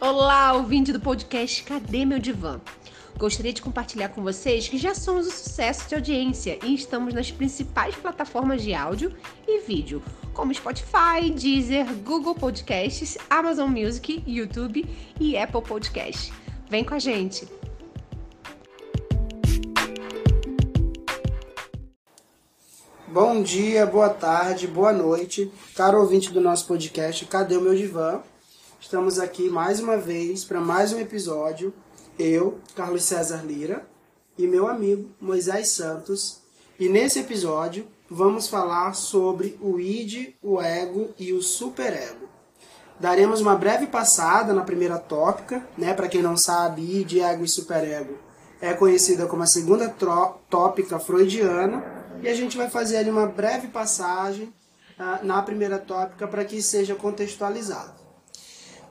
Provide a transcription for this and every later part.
Olá, ouvinte do podcast Cadê Meu Divã? Gostaria de compartilhar com vocês que já somos um sucesso de audiência e estamos nas principais plataformas de áudio e vídeo, como Spotify, Deezer, Google Podcasts, Amazon Music, YouTube e Apple Podcasts. Vem com a gente! Bom dia, boa tarde, boa noite, caro ouvinte do nosso podcast Cadê o Meu Divã? Estamos aqui mais uma vez para mais um episódio. Eu, Carlos César Lira, e meu amigo Moisés Santos. E nesse episódio vamos falar sobre o id, o ego e o superego. Daremos uma breve passada na primeira tópica, né? Para quem não sabe, id, ego e superego é conhecida como a segunda tópica freudiana, e a gente vai fazer ali uma breve passagem uh, na primeira tópica para que seja contextualizado.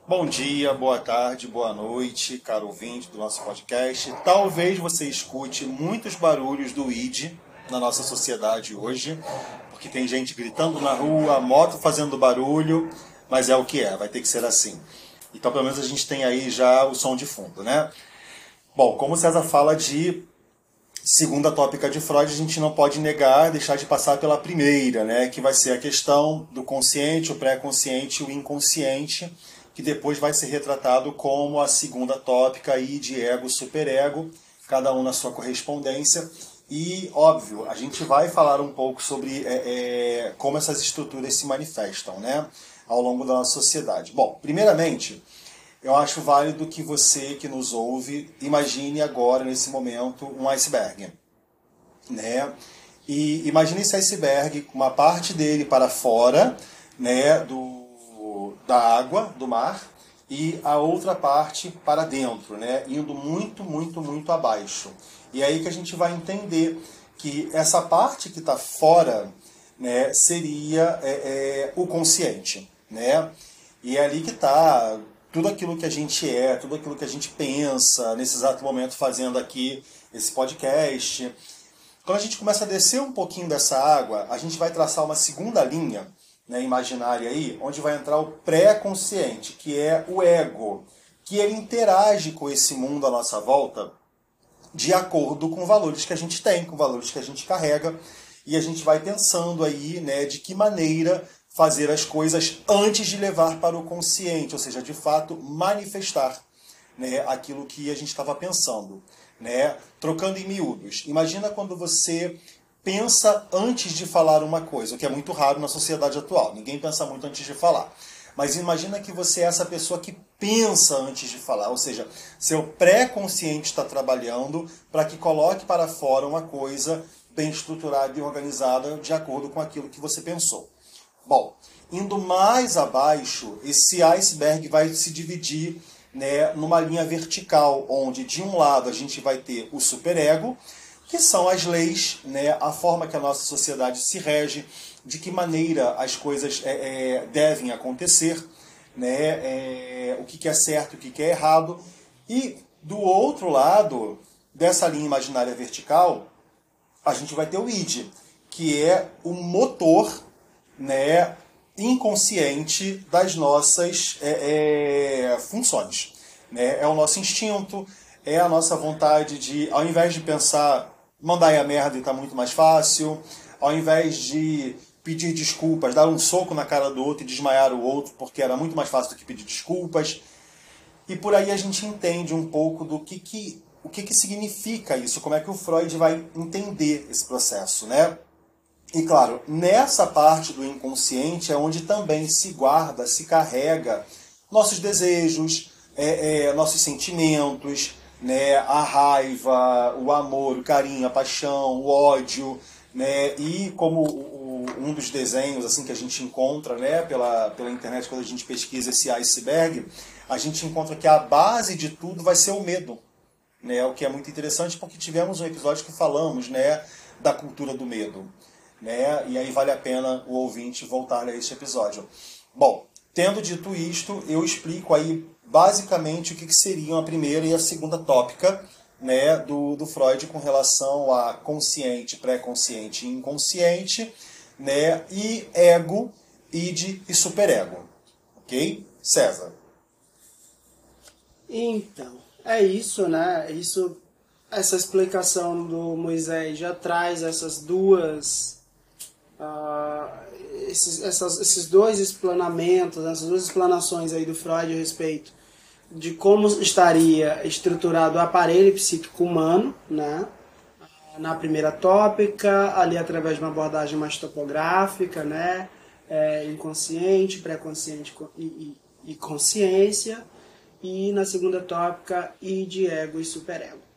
Bom dia, boa tarde, boa noite, caro ouvinte do nosso podcast. Talvez você escute muitos barulhos do ID na nossa sociedade hoje, porque tem gente gritando na rua, moto fazendo barulho, mas é o que é, vai ter que ser assim. Então, pelo menos a gente tem aí já o som de fundo, né? Bom, como o César fala de segunda tópica de Freud, a gente não pode negar, deixar de passar pela primeira, né? Que vai ser a questão do consciente, o pré-consciente e o inconsciente que depois vai ser retratado como a segunda tópica aí de ego superego, cada um na sua correspondência. E, óbvio, a gente vai falar um pouco sobre é, é, como essas estruturas se manifestam né, ao longo da nossa sociedade. Bom, primeiramente, eu acho válido que você que nos ouve imagine agora, nesse momento, um iceberg. Né? E imagine esse iceberg uma parte dele para fora né, do, da água, do mar, e a outra parte para dentro, né? indo muito, muito, muito abaixo. E é aí que a gente vai entender que essa parte que está fora né, seria é, é, o consciente. Né? E é ali que está tudo aquilo que a gente é, tudo aquilo que a gente pensa nesse exato momento fazendo aqui esse podcast. Quando a gente começa a descer um pouquinho dessa água, a gente vai traçar uma segunda linha né, imaginária aí, onde vai entrar o pré-consciente, que é o ego, que ele interage com esse mundo à nossa volta de acordo com valores que a gente tem, com valores que a gente carrega, e a gente vai pensando aí, né, de que maneira fazer as coisas antes de levar para o consciente, ou seja, de fato manifestar né, aquilo que a gente estava pensando. Né? Trocando em miúdos. Imagina quando você pensa antes de falar uma coisa, o que é muito raro na sociedade atual. Ninguém pensa muito antes de falar. Mas imagina que você é essa pessoa que pensa antes de falar, ou seja, seu pré-consciente está trabalhando para que coloque para fora uma coisa bem estruturada e organizada de acordo com aquilo que você pensou. Bom, indo mais abaixo, esse iceberg vai se dividir né, numa linha vertical, onde de um lado a gente vai ter o superego que são as leis, né, a forma que a nossa sociedade se rege, de que maneira as coisas é, é, devem acontecer, né, é, o que, que é certo, o que, que é errado. E do outro lado dessa linha imaginária vertical, a gente vai ter o id, que é o motor né, inconsciente das nossas é, é, funções. Né? É o nosso instinto, é a nossa vontade de, ao invés de pensar mandar aí a merda e tá muito mais fácil, ao invés de pedir desculpas, dar um soco na cara do outro e desmaiar o outro, porque era muito mais fácil do que pedir desculpas. E por aí a gente entende um pouco do que, que o que, que significa isso, como é que o Freud vai entender esse processo, né? E claro, nessa parte do inconsciente é onde também se guarda, se carrega nossos desejos, é, é, nossos sentimentos, né, a raiva, o amor, o carinho, a paixão, o ódio, né, e como o, um dos desenhos assim que a gente encontra, né, pela, pela internet quando a gente pesquisa esse iceberg, a gente encontra que a base de tudo vai ser o medo, né, o que é muito interessante porque tivemos um episódio que falamos, né, da cultura do medo, né, e aí vale a pena o ouvinte voltar a este episódio. Bom, tendo dito isto, eu explico aí basicamente o que, que seriam a primeira e a segunda tópica né, do, do Freud com relação a consciente, pré-consciente e inconsciente, né, e ego, id e superego. Ok? César. Então, é isso, né? Isso, essa explicação do Moisés já traz essas duas, uh, esses, essas, esses dois explanamentos, essas duas explanações aí do Freud a respeito de como estaria estruturado o aparelho psíquico humano, né? Na primeira tópica, ali através de uma abordagem mais topográfica, né? É, inconsciente, pré-consciente e, e, e consciência e na segunda tópica e de ego e superego.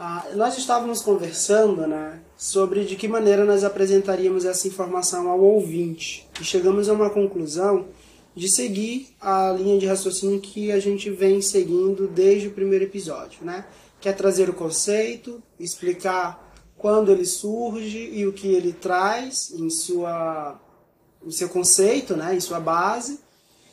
Ah, nós estávamos conversando né, sobre de que maneira nós apresentaríamos essa informação ao ouvinte e chegamos a uma conclusão de seguir a linha de raciocínio que a gente vem seguindo desde o primeiro episódio, né? Que é trazer o conceito, explicar quando ele surge e o que ele traz em sua em seu conceito, né, em sua base,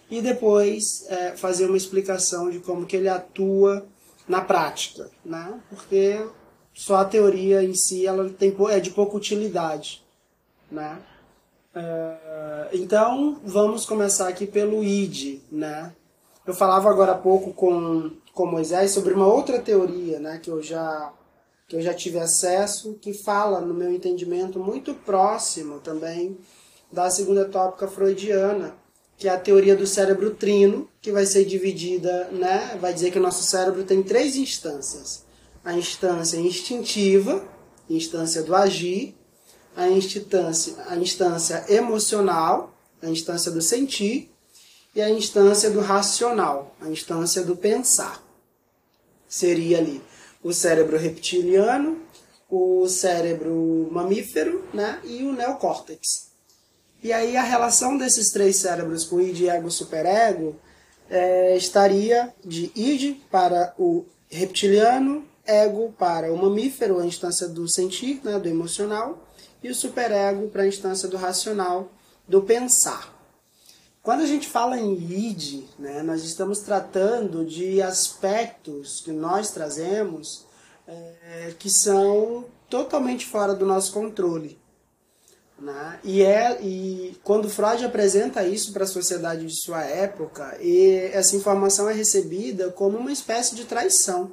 e depois é, fazer uma explicação de como que ele atua na prática, né? Porque só a teoria em si ela tem, é de pouca utilidade, né? É, então vamos começar aqui pelo id, né? Eu falava agora há pouco com, com Moisés sobre uma outra teoria, né? Que eu já que eu já tive acesso, que fala, no meu entendimento, muito próximo também da segunda tópica freudiana, que é a teoria do cérebro trino, que vai ser dividida, né? Vai dizer que o nosso cérebro tem três instâncias: a instância instintiva, instância do agir, a instância, a instância emocional, a instância do sentir, e a instância do racional, a instância do pensar. Seria ali o cérebro reptiliano, o cérebro mamífero, né? E o neocórtex. E aí a relação desses três cérebros com id, ego, superego é, estaria de id para o reptiliano, ego para o mamífero, a instância do sentir, né, do emocional, e o superego para a instância do racional, do pensar. Quando a gente fala em id, né, nós estamos tratando de aspectos que nós trazemos é, que são totalmente fora do nosso controle. Né? E, é, e quando Freud apresenta isso para a sociedade de sua época, essa informação é recebida como uma espécie de traição.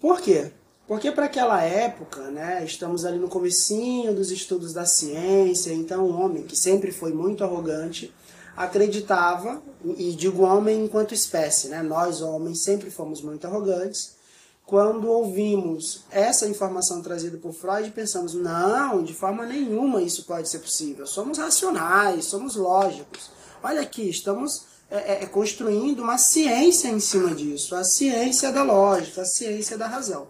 Por quê? Porque para aquela época, né, estamos ali no comecinho dos estudos da ciência, então o homem, que sempre foi muito arrogante, acreditava, e digo homem enquanto espécie, né, nós homens sempre fomos muito arrogantes, quando ouvimos essa informação trazida por Freud, pensamos: não, de forma nenhuma isso pode ser possível. Somos racionais, somos lógicos. Olha aqui, estamos é, é, é, construindo uma ciência em cima disso a ciência da lógica, a ciência da razão.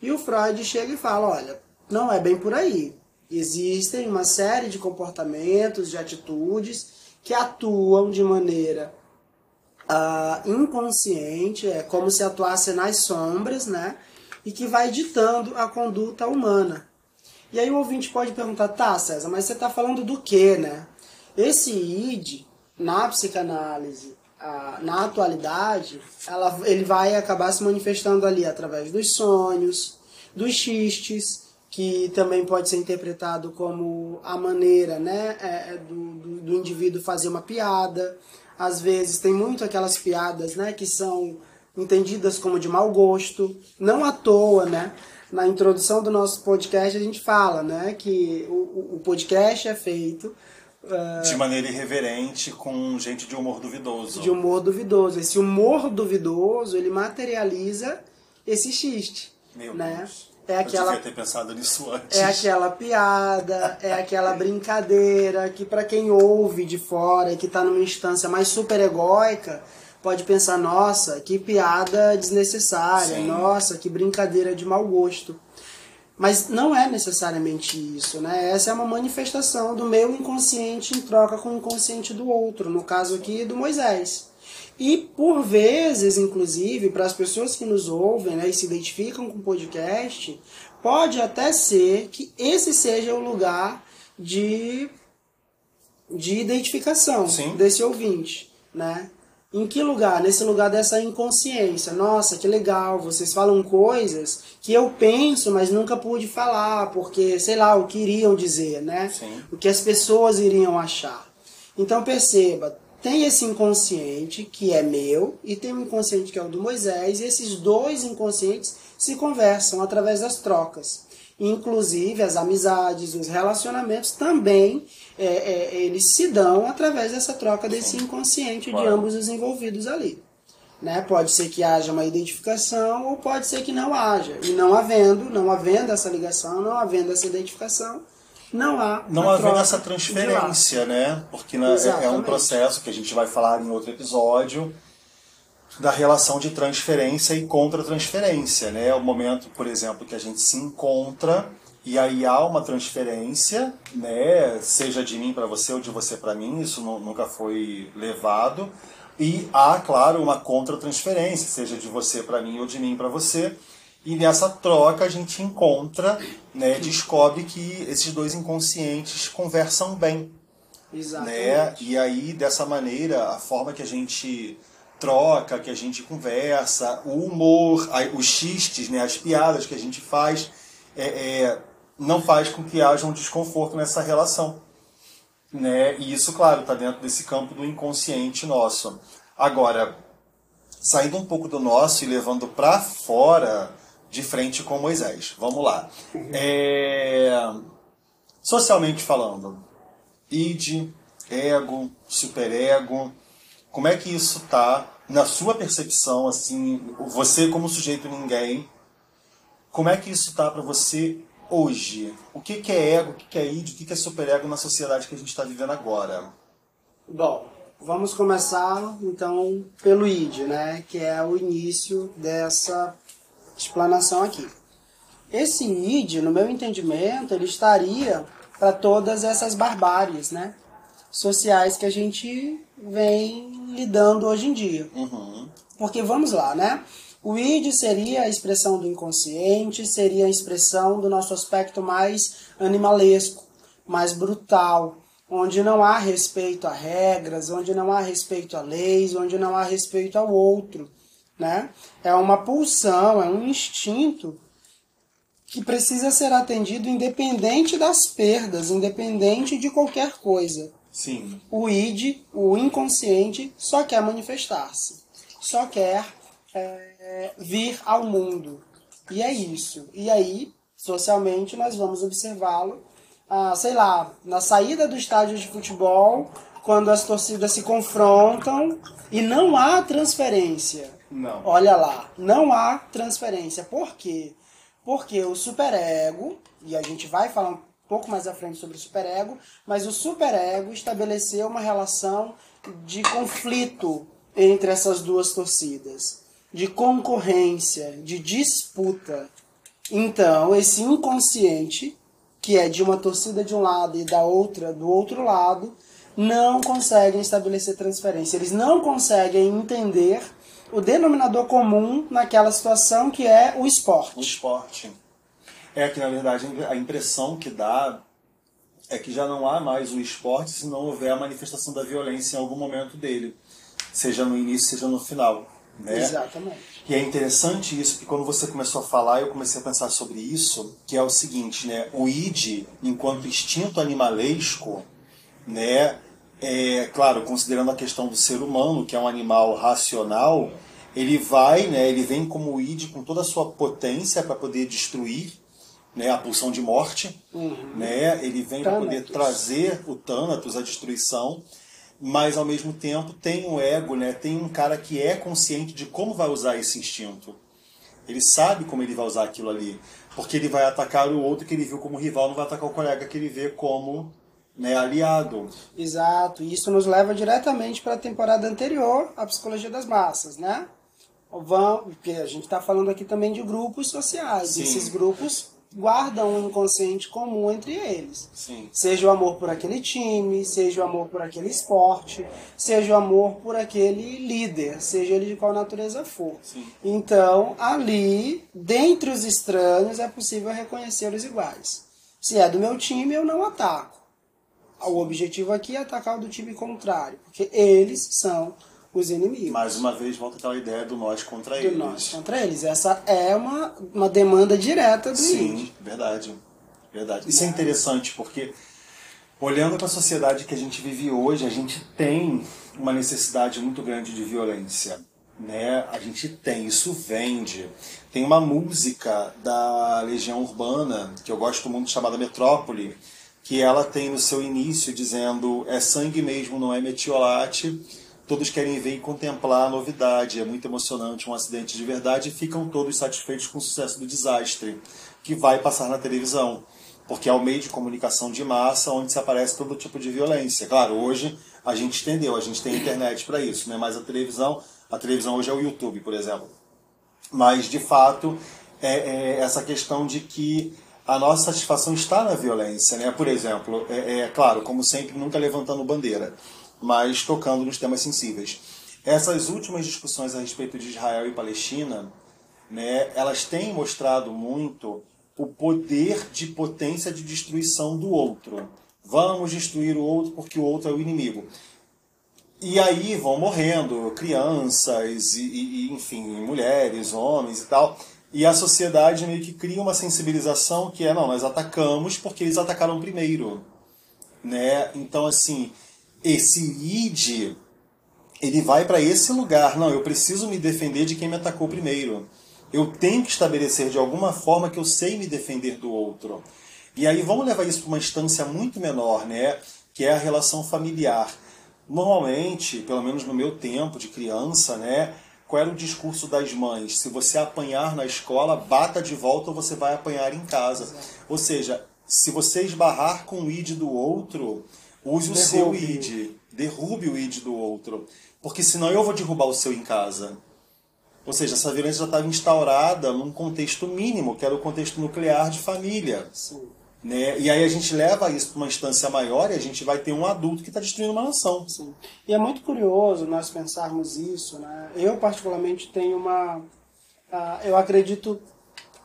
E o Freud chega e fala: olha, não é bem por aí. Existem uma série de comportamentos, de atitudes que atuam de maneira uh, inconsciente, é como se atuasse nas sombras, né? E que vai ditando a conduta humana. E aí o ouvinte pode perguntar, tá, César, mas você está falando do que, né? Esse id, na psicanálise, na atualidade, ela, ele vai acabar se manifestando ali através dos sonhos, dos xistes, que também pode ser interpretado como a maneira né, é, é do, do, do indivíduo fazer uma piada, às vezes tem muito aquelas piadas, né, que são entendidas como de mau gosto, não à toa, né? Na introdução do nosso podcast a gente fala, né, que o, o podcast é feito uh, de maneira irreverente com gente de humor duvidoso. De humor duvidoso. Esse humor duvidoso, ele materializa esse xiste, Meu né? Deus. É aquela, Eu devia ter pensado nisso antes. é aquela piada, é aquela brincadeira que para quem ouve de fora e que está numa instância mais super egóica, pode pensar, nossa, que piada desnecessária, Sim. nossa, que brincadeira de mau gosto. Mas não é necessariamente isso, né? Essa é uma manifestação do meu inconsciente em troca com o inconsciente do outro, no caso aqui do Moisés. E por vezes, inclusive, para as pessoas que nos ouvem né, e se identificam com o podcast, pode até ser que esse seja o lugar de, de identificação Sim. desse ouvinte, né? Em que lugar? Nesse lugar dessa inconsciência. Nossa, que legal, vocês falam coisas que eu penso, mas nunca pude falar, porque, sei lá, o que iriam dizer, né? Sim. O que as pessoas iriam achar. Então perceba, tem esse inconsciente que é meu e tem um inconsciente que é o do Moisés, e esses dois inconscientes se conversam através das trocas. Inclusive as amizades, os relacionamentos também é, é, eles se dão através dessa troca desse inconsciente de ambos os envolvidos ali. Né? Pode ser que haja uma identificação ou pode ser que não haja. E não havendo, não havendo essa ligação, não havendo essa identificação, não há. Não havendo essa transferência, né? Porque né, é um processo que a gente vai falar em outro episódio da relação de transferência e contra-transferência, né? É o momento, por exemplo, que a gente se encontra e aí há uma transferência, né? Seja de mim para você ou de você para mim, isso nunca foi levado. E há, claro, uma contra-transferência, seja de você para mim ou de mim para você. E nessa troca a gente encontra, né, descobre que esses dois inconscientes conversam bem. Exatamente. Né? E aí, dessa maneira, a forma que a gente troca, que a gente conversa, o humor, os xistes, né, as piadas que a gente faz, é, é, não faz com que haja um desconforto nessa relação. Né? E isso, claro, está dentro desse campo do inconsciente nosso. Agora, saindo um pouco do nosso e levando para fora de frente com Moisés. Vamos lá. É... Socialmente falando, id, ego, superego, como é que isso tá na sua percepção, assim, você como sujeito ninguém, como é que isso tá para você hoje? O que, que é ego, o que, que é id, o que, que é superego na sociedade que a gente está vivendo agora? Bom, vamos começar então pelo id, né, que é o início dessa explanação aqui. Esse id, no meu entendimento, ele estaria para todas essas barbáries, né? Sociais que a gente vem lidando hoje em dia. Uhum. Porque vamos lá, né? O id seria a expressão do inconsciente, seria a expressão do nosso aspecto mais animalesco, mais brutal, onde não há respeito a regras, onde não há respeito a leis, onde não há respeito ao outro né? É uma pulsão, é um instinto que precisa ser atendido independente das perdas, independente de qualquer coisa. Sim. O id, o inconsciente, só quer manifestar-se, só quer é, vir ao mundo. E é isso. E aí, socialmente, nós vamos observá-lo, ah, sei lá, na saída do estádio de futebol, quando as torcidas se confrontam e não há transferência não. Olha lá, não há transferência. Por quê? Porque o superego, e a gente vai falar um pouco mais à frente sobre o superego, mas o superego estabeleceu uma relação de conflito entre essas duas torcidas, de concorrência, de disputa. Então, esse inconsciente, que é de uma torcida de um lado e da outra do outro lado, não conseguem estabelecer transferência. Eles não conseguem entender o denominador comum naquela situação que é o esporte. O esporte. É que, na verdade, a impressão que dá é que já não há mais o esporte se não houver a manifestação da violência em algum momento dele, seja no início, seja no final. Né? Exatamente. E é interessante isso, porque quando você começou a falar, eu comecei a pensar sobre isso, que é o seguinte, né? O id, enquanto instinto animalesco, né? é, claro, considerando a questão do ser humano, que é um animal racional, ele vai, né, ele vem como id com toda a sua potência para poder destruir né, a pulsão de morte, uhum. né, ele vem para poder trazer o Thanatos, a destruição, mas ao mesmo tempo tem um ego, né, tem um cara que é consciente de como vai usar esse instinto. Ele sabe como ele vai usar aquilo ali, porque ele vai atacar o outro que ele viu como rival, não vai atacar o colega que ele vê como né, aliado. Exato, e isso nos leva diretamente para a temporada anterior, a psicologia das massas, né? Vão, porque a gente está falando aqui também de grupos sociais. Sim. Esses grupos guardam um inconsciente comum entre eles. Sim. Seja o amor por aquele time, seja o amor por aquele esporte, seja o amor por aquele líder, seja ele de qual natureza for. Sim. Então, ali, dentre os estranhos, é possível reconhecer os iguais. Se é do meu time, eu não ataco. O objetivo aqui é atacar o do time contrário, porque eles são os inimigos. Mais uma vez, volta aquela ideia do nós contra do eles. nós contra eles. Essa é uma, uma demanda direta do Sim, índio. verdade. Verdade. Isso é interessante porque Olhando para a sociedade que a gente vive hoje, a gente tem uma necessidade muito grande de violência. Né? A gente tem, isso vende. Tem uma música da Legião Urbana, que eu gosto muito, chamada Metrópole, que ela tem no seu início dizendo: é sangue mesmo, não é metiolate. Todos querem ver e contemplar a novidade. É muito emocionante um acidente de verdade e ficam todos satisfeitos com o sucesso do desastre, que vai passar na televisão porque é o meio de comunicação de massa onde se aparece todo tipo de violência. Claro, hoje a gente entendeu, a gente tem internet para isso, né? mas a televisão, a televisão hoje é o YouTube, por exemplo. Mas, de fato, é, é essa questão de que a nossa satisfação está na violência. Né? Por exemplo, é, é claro, como sempre, nunca levantando bandeira, mas tocando nos temas sensíveis. Essas últimas discussões a respeito de Israel e Palestina, né, elas têm mostrado muito o poder de potência de destruição do outro. Vamos destruir o outro porque o outro é o inimigo. E aí vão morrendo crianças, e, e, enfim, mulheres, homens e tal. E a sociedade meio que cria uma sensibilização que é, não, nós atacamos porque eles atacaram primeiro. Né? Então, assim, esse id, ele vai para esse lugar. Não, eu preciso me defender de quem me atacou primeiro. Eu tenho que estabelecer de alguma forma que eu sei me defender do outro. E aí vamos levar isso para uma instância muito menor, né? Que é a relação familiar. Normalmente, pelo menos no meu tempo de criança, né? Qual era o discurso das mães? Se você apanhar na escola, bata de volta ou você vai apanhar em casa. Ou seja, se você esbarrar com o id do outro, use derrube. o seu id. Derrube o id do outro. Porque senão eu vou derrubar o seu em casa. Ou seja, essa violência já estava instaurada num contexto mínimo, que era o contexto nuclear de família. Sim. Né? E aí a gente leva isso para uma instância maior e a gente vai ter um adulto que está destruindo uma nação. Sim. E é muito curioso nós pensarmos isso. Né? Eu, particularmente, tenho uma. Uh, eu acredito.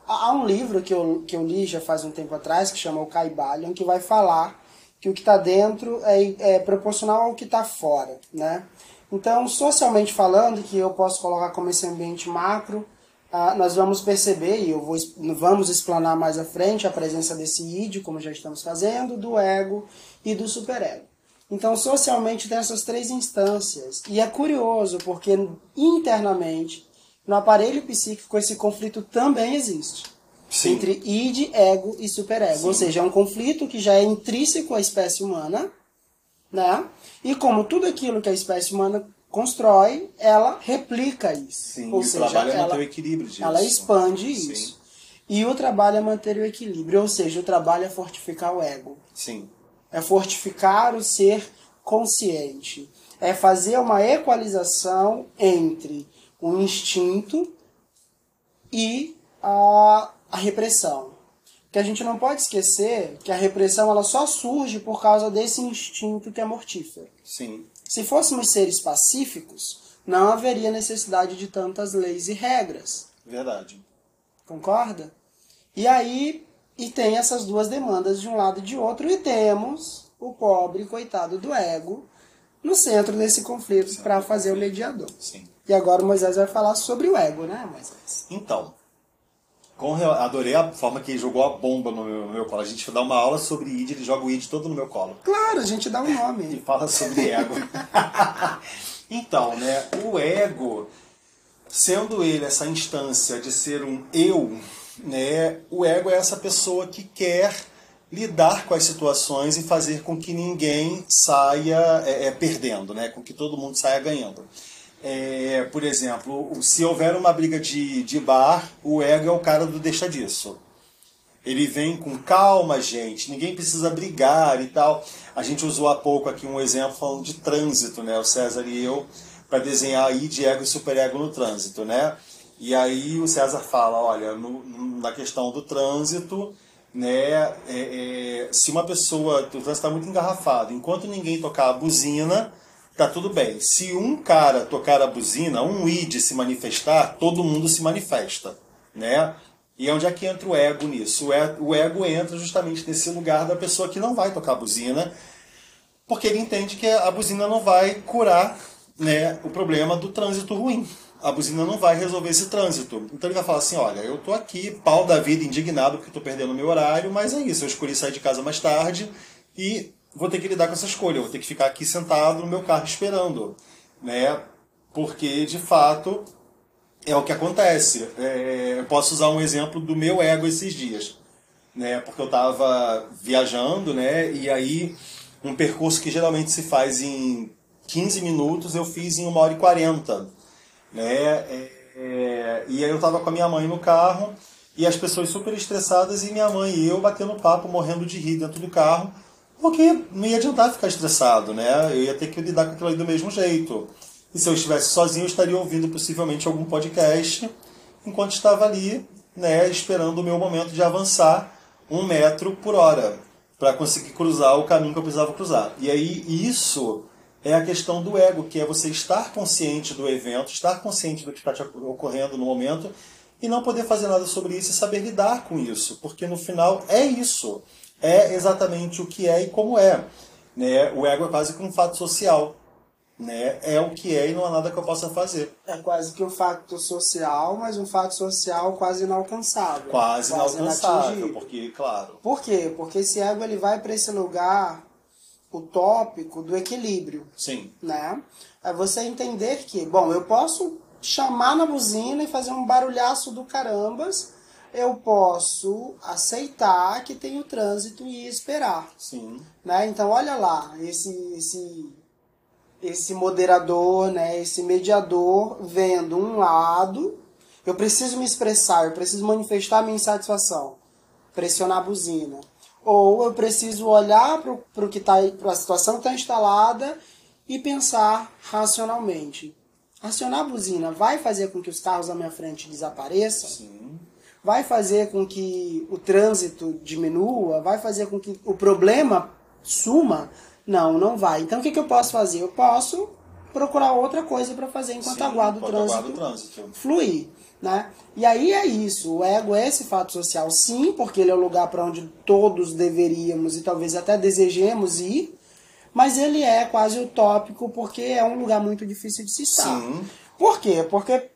Há um livro que eu, que eu li já faz um tempo atrás, que chama O Caibalion, que vai falar que o que está dentro é, é proporcional ao que está fora. Né? Então, socialmente falando, que eu posso colocar como esse ambiente macro, ah, nós vamos perceber, e eu vou, vamos explanar mais à frente, a presença desse id, como já estamos fazendo, do ego e do superego. Então, socialmente tem essas três instâncias. E é curioso, porque internamente, no aparelho psíquico, esse conflito também existe. Sim. Entre id, ego e superego. Sim. Ou seja, é um conflito que já é intrínseco à espécie humana, né? E como tudo aquilo que a espécie humana constrói, ela replica isso. Sim, Ou e seja, o trabalho é manter o equilíbrio disso. Ela expande isso. E o trabalho é manter o equilíbrio, ou seja, o trabalho é fortificar o ego. Sim. É fortificar o ser consciente. É fazer uma equalização entre o instinto e a, a repressão que a gente não pode esquecer que a repressão ela só surge por causa desse instinto que é mortífero. Sim. Se fôssemos seres pacíficos, não haveria necessidade de tantas leis e regras. Verdade. Concorda? E aí, e tem essas duas demandas de um lado e de outro, e temos o pobre coitado do ego no centro desse conflito para fazer o mediador. Sim. E agora o Moisés vai falar sobre o ego, né, Moisés? Então, com, adorei a forma que ele jogou a bomba no meu, no meu, colo. A gente dá uma aula sobre id, ele joga o id todo no meu colo. Claro, a gente dá um nome. e fala sobre ego. então, né, o ego, sendo ele essa instância de ser um eu, né, o ego é essa pessoa que quer lidar com as situações e fazer com que ninguém saia é, é, perdendo, né, com que todo mundo saia ganhando. É, por exemplo, se houver uma briga de, de bar, o ego é o cara do deixa disso. Ele vem com calma, gente, ninguém precisa brigar e tal. A gente usou há pouco aqui um exemplo falando de trânsito, né? O César e eu, para desenhar aí de ego e superego no trânsito, né? E aí o César fala, olha, no, na questão do trânsito, né, é, é, se uma pessoa, o trânsito está muito engarrafado, enquanto ninguém tocar a buzina, tá tudo bem. Se um cara tocar a buzina, um id se manifestar, todo mundo se manifesta, né? E onde é que entra o ego nisso? O ego entra justamente nesse lugar da pessoa que não vai tocar a buzina, porque ele entende que a buzina não vai curar né, o problema do trânsito ruim. A buzina não vai resolver esse trânsito. Então ele vai falar assim: olha, eu tô aqui, pau da vida, indignado porque estou perdendo meu horário, mas é isso, eu escolhi sair de casa mais tarde e vou ter que lidar com essa escolha, vou ter que ficar aqui sentado no meu carro esperando, né? Porque de fato é o que acontece. É, eu posso usar um exemplo do meu ego esses dias, né? Porque eu estava viajando, né? E aí um percurso que geralmente se faz em 15 minutos eu fiz em 1 hora e 40, né? É, é, e aí eu estava com a minha mãe no carro e as pessoas super estressadas e minha mãe e eu batendo papo, morrendo de rir dentro do carro, porque não ia adiantar ficar estressado, né? Eu ia ter que lidar com aquilo ali do mesmo jeito. E se eu estivesse sozinho, eu estaria ouvindo possivelmente algum podcast enquanto estava ali, né, esperando o meu momento de avançar um metro por hora para conseguir cruzar o caminho que eu precisava cruzar. E aí isso é a questão do ego, que é você estar consciente do evento, estar consciente do que está ocorrendo no momento e não poder fazer nada sobre isso e saber lidar com isso, porque no final é isso, é exatamente o que é e como é. Né? O ego é quase que um fato social né? É o que é e não há nada que eu possa fazer. É quase que um fato social, mas um fato social quase inalcançável. Quase, quase inalcançável, porque, claro. Por quê? Porque esse ego ele vai para esse lugar utópico do equilíbrio. Sim. Né? É você entender que, bom, eu posso chamar na buzina e fazer um barulhaço do carambas, eu posso aceitar que tem o trânsito e esperar. Sim. Né? Então, olha lá, esse, esse esse moderador, né, esse mediador vendo um lado, eu preciso me expressar, eu preciso manifestar minha insatisfação, pressionar a buzina. Ou eu preciso olhar para para a situação que está instalada e pensar racionalmente. Acionar a buzina vai fazer com que os carros à minha frente desapareçam? Sim. Vai fazer com que o trânsito diminua? Vai fazer com que o problema suma? Não, não vai. Então o que, que eu posso fazer? Eu posso procurar outra coisa para fazer enquanto Sim, aguardo o trânsito, trânsito fluir. Né? E aí é isso, o ego é esse fato social, sim, porque ele é o lugar para onde todos deveríamos e talvez até desejemos ir, mas ele é quase utópico porque é um lugar muito difícil de se estar. Sim. Por quê? Porque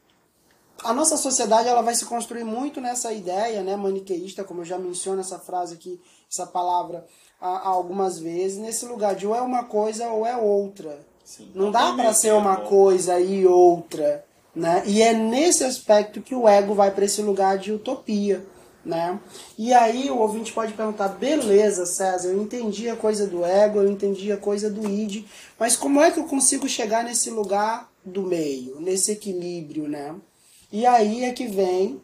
a nossa sociedade ela vai se construir muito nessa ideia né, maniqueísta, como eu já menciono essa frase aqui, essa palavra algumas vezes, nesse lugar de ou é uma coisa ou é outra. Sim, não, dá para ser uma coisa e outra. Né? E é nesse aspecto que o ego vai para esse lugar de utopia. Né? E aí o ouvinte pode perguntar, beleza, César, eu entendi a coisa do ego, eu entendi a coisa do id, mas como é que eu consigo chegar nesse lugar do meio, nesse equilíbrio, né? E aí é que vem,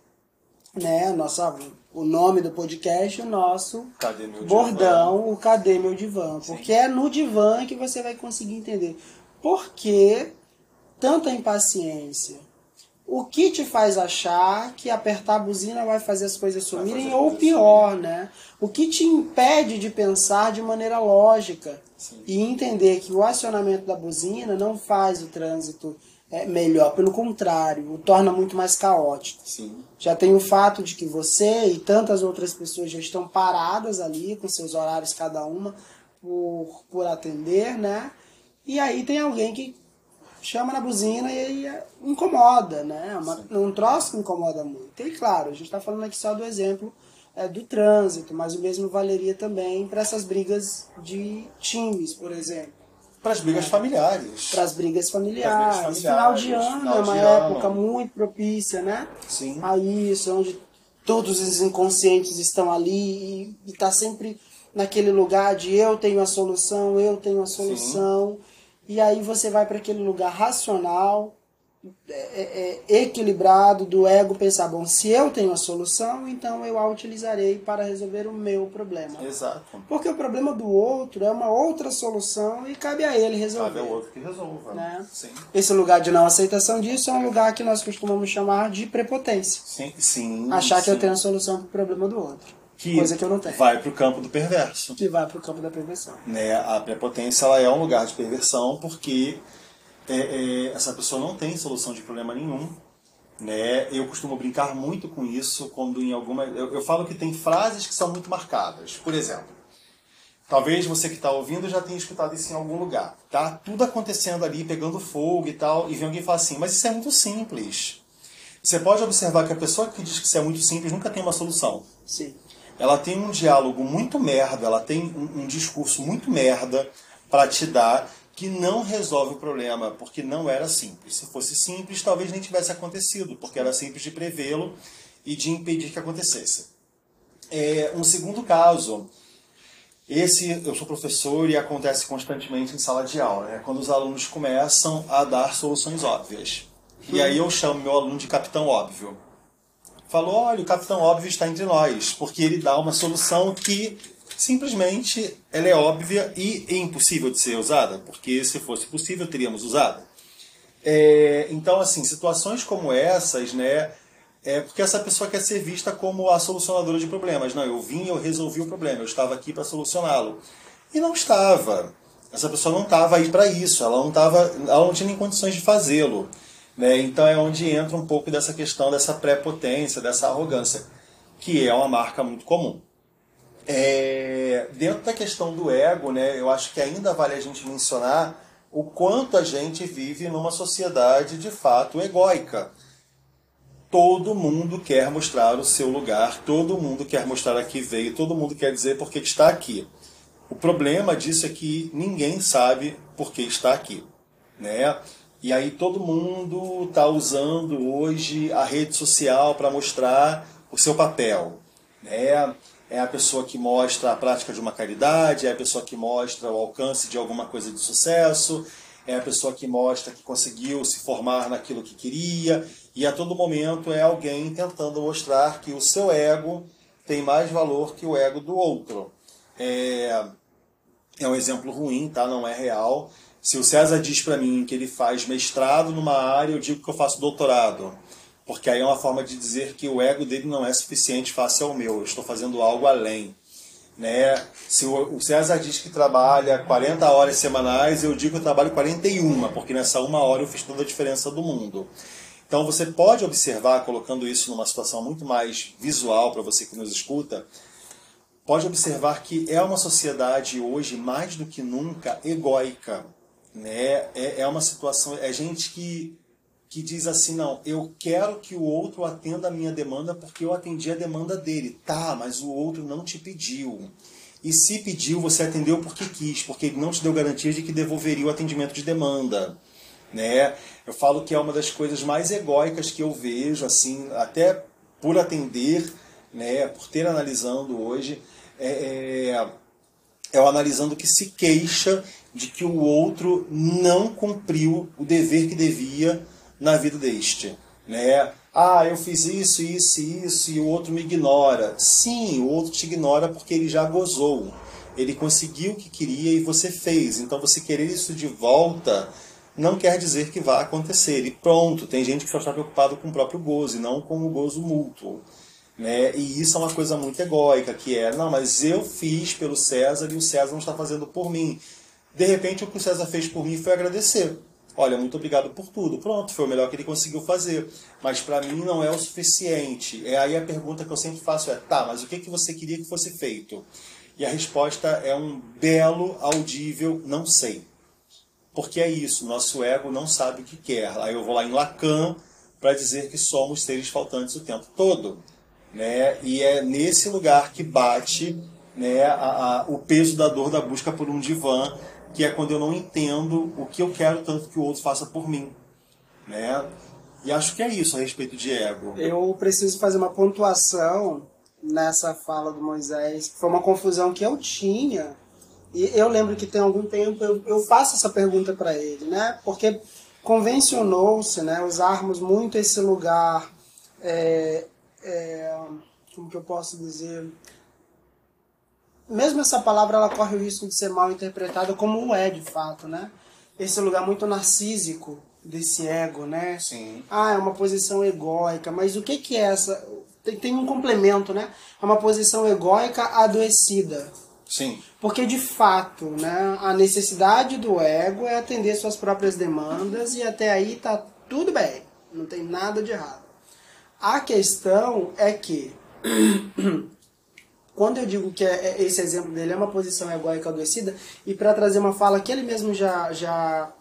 né, a nossa o nome do podcast, o nosso bordão, divã? o Cadê Meu Divã? Porque é no divã que você vai conseguir entender por que tanta impaciência. O que te faz achar que apertar a buzina vai fazer as coisas sumirem ou pior, né? O que te impede de pensar de maneira lógica Sim. e entender que o acionamento da buzina não faz o trânsito é, melhor, pelo contrário, o torna muito mais caótico. Sim. Já tem o fato de que você e tantas outras pessoas já estão paradas ali, com seus horários cada uma, por, por atender, né? E aí tem alguém que chama na buzina e aí é, incomoda, né? É uma, um troço que incomoda muito. E claro, a gente está falando aqui só do exemplo é, do trânsito, mas o mesmo valeria também para essas brigas de times, por exemplo. Para as brigas familiares. Para as brigas familiares. familiares. Final de ano final é uma época ano. muito propícia, né? Sim. A isso, onde todos os inconscientes estão ali e está sempre naquele lugar de eu tenho a solução, eu tenho a solução. Sim. E aí você vai para aquele lugar racional, é, é, é, equilibrado do ego pensar, bom, se eu tenho a solução, então eu a utilizarei para resolver o meu problema. Exato. Porque o problema do outro é uma outra solução e cabe a ele resolver. Cabe ao outro que resolva. Né? Sim. Esse lugar de não aceitação disso é um lugar que nós costumamos chamar de prepotência. Sim, sim. Achar sim. que eu tenho a solução para o problema do outro. Que coisa que eu não tenho. vai para o campo do perverso. Que vai para o campo da perversão. Né? A prepotência ela é um lugar de perversão porque é, é, essa pessoa não tem solução de problema nenhum. Né? Eu costumo brincar muito com isso quando em alguma. Eu, eu falo que tem frases que são muito marcadas. Por exemplo, talvez você que está ouvindo já tenha escutado isso em algum lugar. Tá tudo acontecendo ali, pegando fogo e tal, e vem alguém falar assim, mas isso é muito simples. Você pode observar que a pessoa que diz que isso é muito simples nunca tem uma solução. Sim. ela tem um diálogo muito merda, ela tem um, um discurso muito merda para te dar que não resolve o problema, porque não era simples. Se fosse simples, talvez nem tivesse acontecido, porque era simples de prevê-lo e de impedir que acontecesse. É, um segundo caso, esse eu sou professor e acontece constantemente em sala de aula, né? quando os alunos começam a dar soluções óbvias. E aí eu chamo meu aluno de capitão óbvio. Falou, olha, o capitão óbvio está entre nós, porque ele dá uma solução que simplesmente ela é óbvia e é impossível de ser usada, porque se fosse possível teríamos usado. É, então, assim, situações como essas, né, é porque essa pessoa quer ser vista como a solucionadora de problemas. Não, eu vim, eu resolvi o problema, eu estava aqui para solucioná-lo. E não estava. Essa pessoa não estava aí para isso, ela não, estava, ela não tinha nem condições de fazê-lo. Né? Então é onde entra um pouco dessa questão dessa prepotência, dessa arrogância, que é uma marca muito comum. É, dentro da questão do ego, né, eu acho que ainda vale a gente mencionar o quanto a gente vive numa sociedade de fato egóica. Todo mundo quer mostrar o seu lugar, todo mundo quer mostrar aqui veio, todo mundo quer dizer por que está aqui. O problema disso é que ninguém sabe por que está aqui. Né? E aí todo mundo está usando hoje a rede social para mostrar o seu papel. Né? É a pessoa que mostra a prática de uma caridade, é a pessoa que mostra o alcance de alguma coisa de sucesso, é a pessoa que mostra que conseguiu se formar naquilo que queria, e a todo momento é alguém tentando mostrar que o seu ego tem mais valor que o ego do outro. É, é um exemplo ruim, tá? não é real. Se o César diz para mim que ele faz mestrado numa área, eu digo que eu faço doutorado porque aí é uma forma de dizer que o ego dele não é suficiente face ao meu, eu estou fazendo algo além. Né? Se o César diz que trabalha 40 horas semanais, eu digo que eu trabalho 41, porque nessa uma hora eu fiz toda a diferença do mundo. Então você pode observar, colocando isso numa situação muito mais visual para você que nos escuta, pode observar que é uma sociedade hoje, mais do que nunca, egóica. Né? É, é uma situação, é gente que que diz assim: não, eu quero que o outro atenda a minha demanda porque eu atendi a demanda dele. Tá, mas o outro não te pediu. E se pediu, você atendeu porque quis, porque ele não te deu garantia de que devolveria o atendimento de demanda. Né? Eu falo que é uma das coisas mais egóicas que eu vejo, assim, até por atender, né, por ter analisando hoje, é, é, é o analisando que se queixa de que o outro não cumpriu o dever que devia na vida deste. Né? Ah, eu fiz isso, isso e isso e o outro me ignora. Sim, o outro te ignora porque ele já gozou. Ele conseguiu o que queria e você fez. Então você querer isso de volta não quer dizer que vai acontecer. E pronto, tem gente que só está preocupado com o próprio gozo e não com o gozo mútuo. Né? E isso é uma coisa muito egóica, que é, não, mas eu fiz pelo César e o César não está fazendo por mim. De repente o que o César fez por mim foi agradecer. Olha, muito obrigado por tudo. Pronto, foi o melhor que ele conseguiu fazer. Mas para mim não é o suficiente. É aí a pergunta que eu sempre faço é: tá, mas o que, que você queria que fosse feito? E a resposta é um belo, audível, não sei. Porque é isso, nosso ego não sabe o que quer. Aí eu vou lá em Lacan para dizer que somos seres faltantes o tempo todo. Né? E é nesse lugar que bate né, a, a, o peso da dor da busca por um divã que é quando eu não entendo o que eu quero tanto que o outro faça por mim, né? E acho que é isso a respeito de ego. Eu preciso fazer uma pontuação nessa fala do Moisés. Foi uma confusão que eu tinha. E eu lembro que tem algum tempo eu, eu faço essa pergunta para ele, né? Porque convencionou-se, né, usarmos muito esse lugar, é, é, como que eu posso dizer, mesmo essa palavra ela corre o risco de ser mal interpretada como é de fato, né? Esse lugar muito narcísico desse ego, né? Sim. Ah, é uma posição egóica, mas o que que é essa? Tem, tem um complemento, né? É uma posição egóica adoecida. Sim. Porque de fato, né, a necessidade do ego é atender suas próprias demandas e até aí tá tudo bem, não tem nada de errado. A questão é que quando eu digo que é, é, esse exemplo dele é uma posição egóica adoecida, e para trazer uma fala que ele mesmo já, já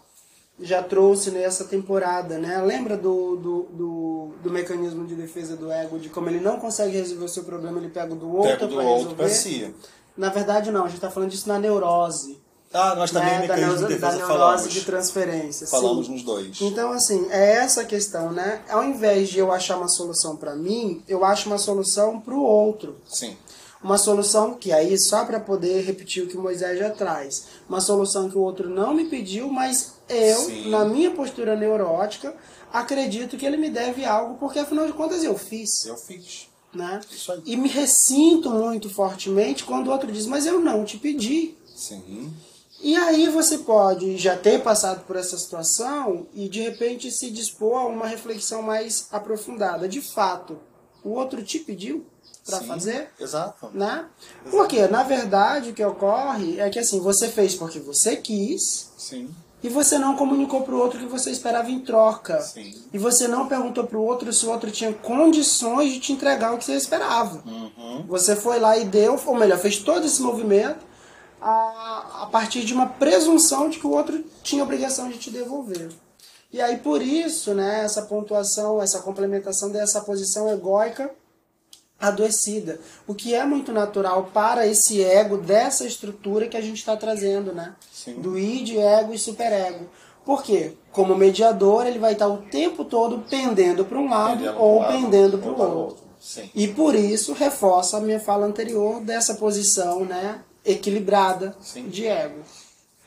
já trouxe nessa temporada, né? Lembra do, do, do, do, mecanismo de defesa do ego, de como ele não consegue resolver o seu problema, ele pega do outro para outro pra resolver? si. Na verdade, não, a gente está falando disso na neurose. Ah, nós também, né? da, de da neurose falamos. de transferência. Falamos sim. nos dois. Então, assim, é essa a questão, né? Ao invés de eu achar uma solução para mim, eu acho uma solução para o outro. Sim. Uma solução que aí, só para poder repetir o que Moisés já traz, uma solução que o outro não me pediu, mas eu, Sim. na minha postura neurótica, acredito que ele me deve algo, porque afinal de contas eu fiz. Eu fiz. Né? E me ressinto muito fortemente quando o outro diz, mas eu não te pedi. Sim. E aí você pode já ter passado por essa situação e de repente se dispor a uma reflexão mais aprofundada. De fato, o outro te pediu para fazer? Exato. né? Porque, na verdade, o que ocorre é que assim, você fez porque você quis Sim. e você não comunicou pro outro que você esperava em troca. Sim. E você não perguntou pro outro se o outro tinha condições de te entregar o que você esperava. Uhum. Você foi lá e deu, ou melhor, fez todo esse movimento a, a partir de uma presunção de que o outro tinha obrigação de te devolver. E aí, por isso, né, essa pontuação, essa complementação dessa posição egóica adoecida. O que é muito natural para esse ego dessa estrutura que a gente está trazendo, né? Sim. Do id, ego e superego. Por quê? Como mediador, ele vai estar o tempo todo pendendo para um lado Pendendo ou lado, pendendo para o outro. outro. E por isso reforça a minha fala anterior dessa posição, né, equilibrada Sim. de ego.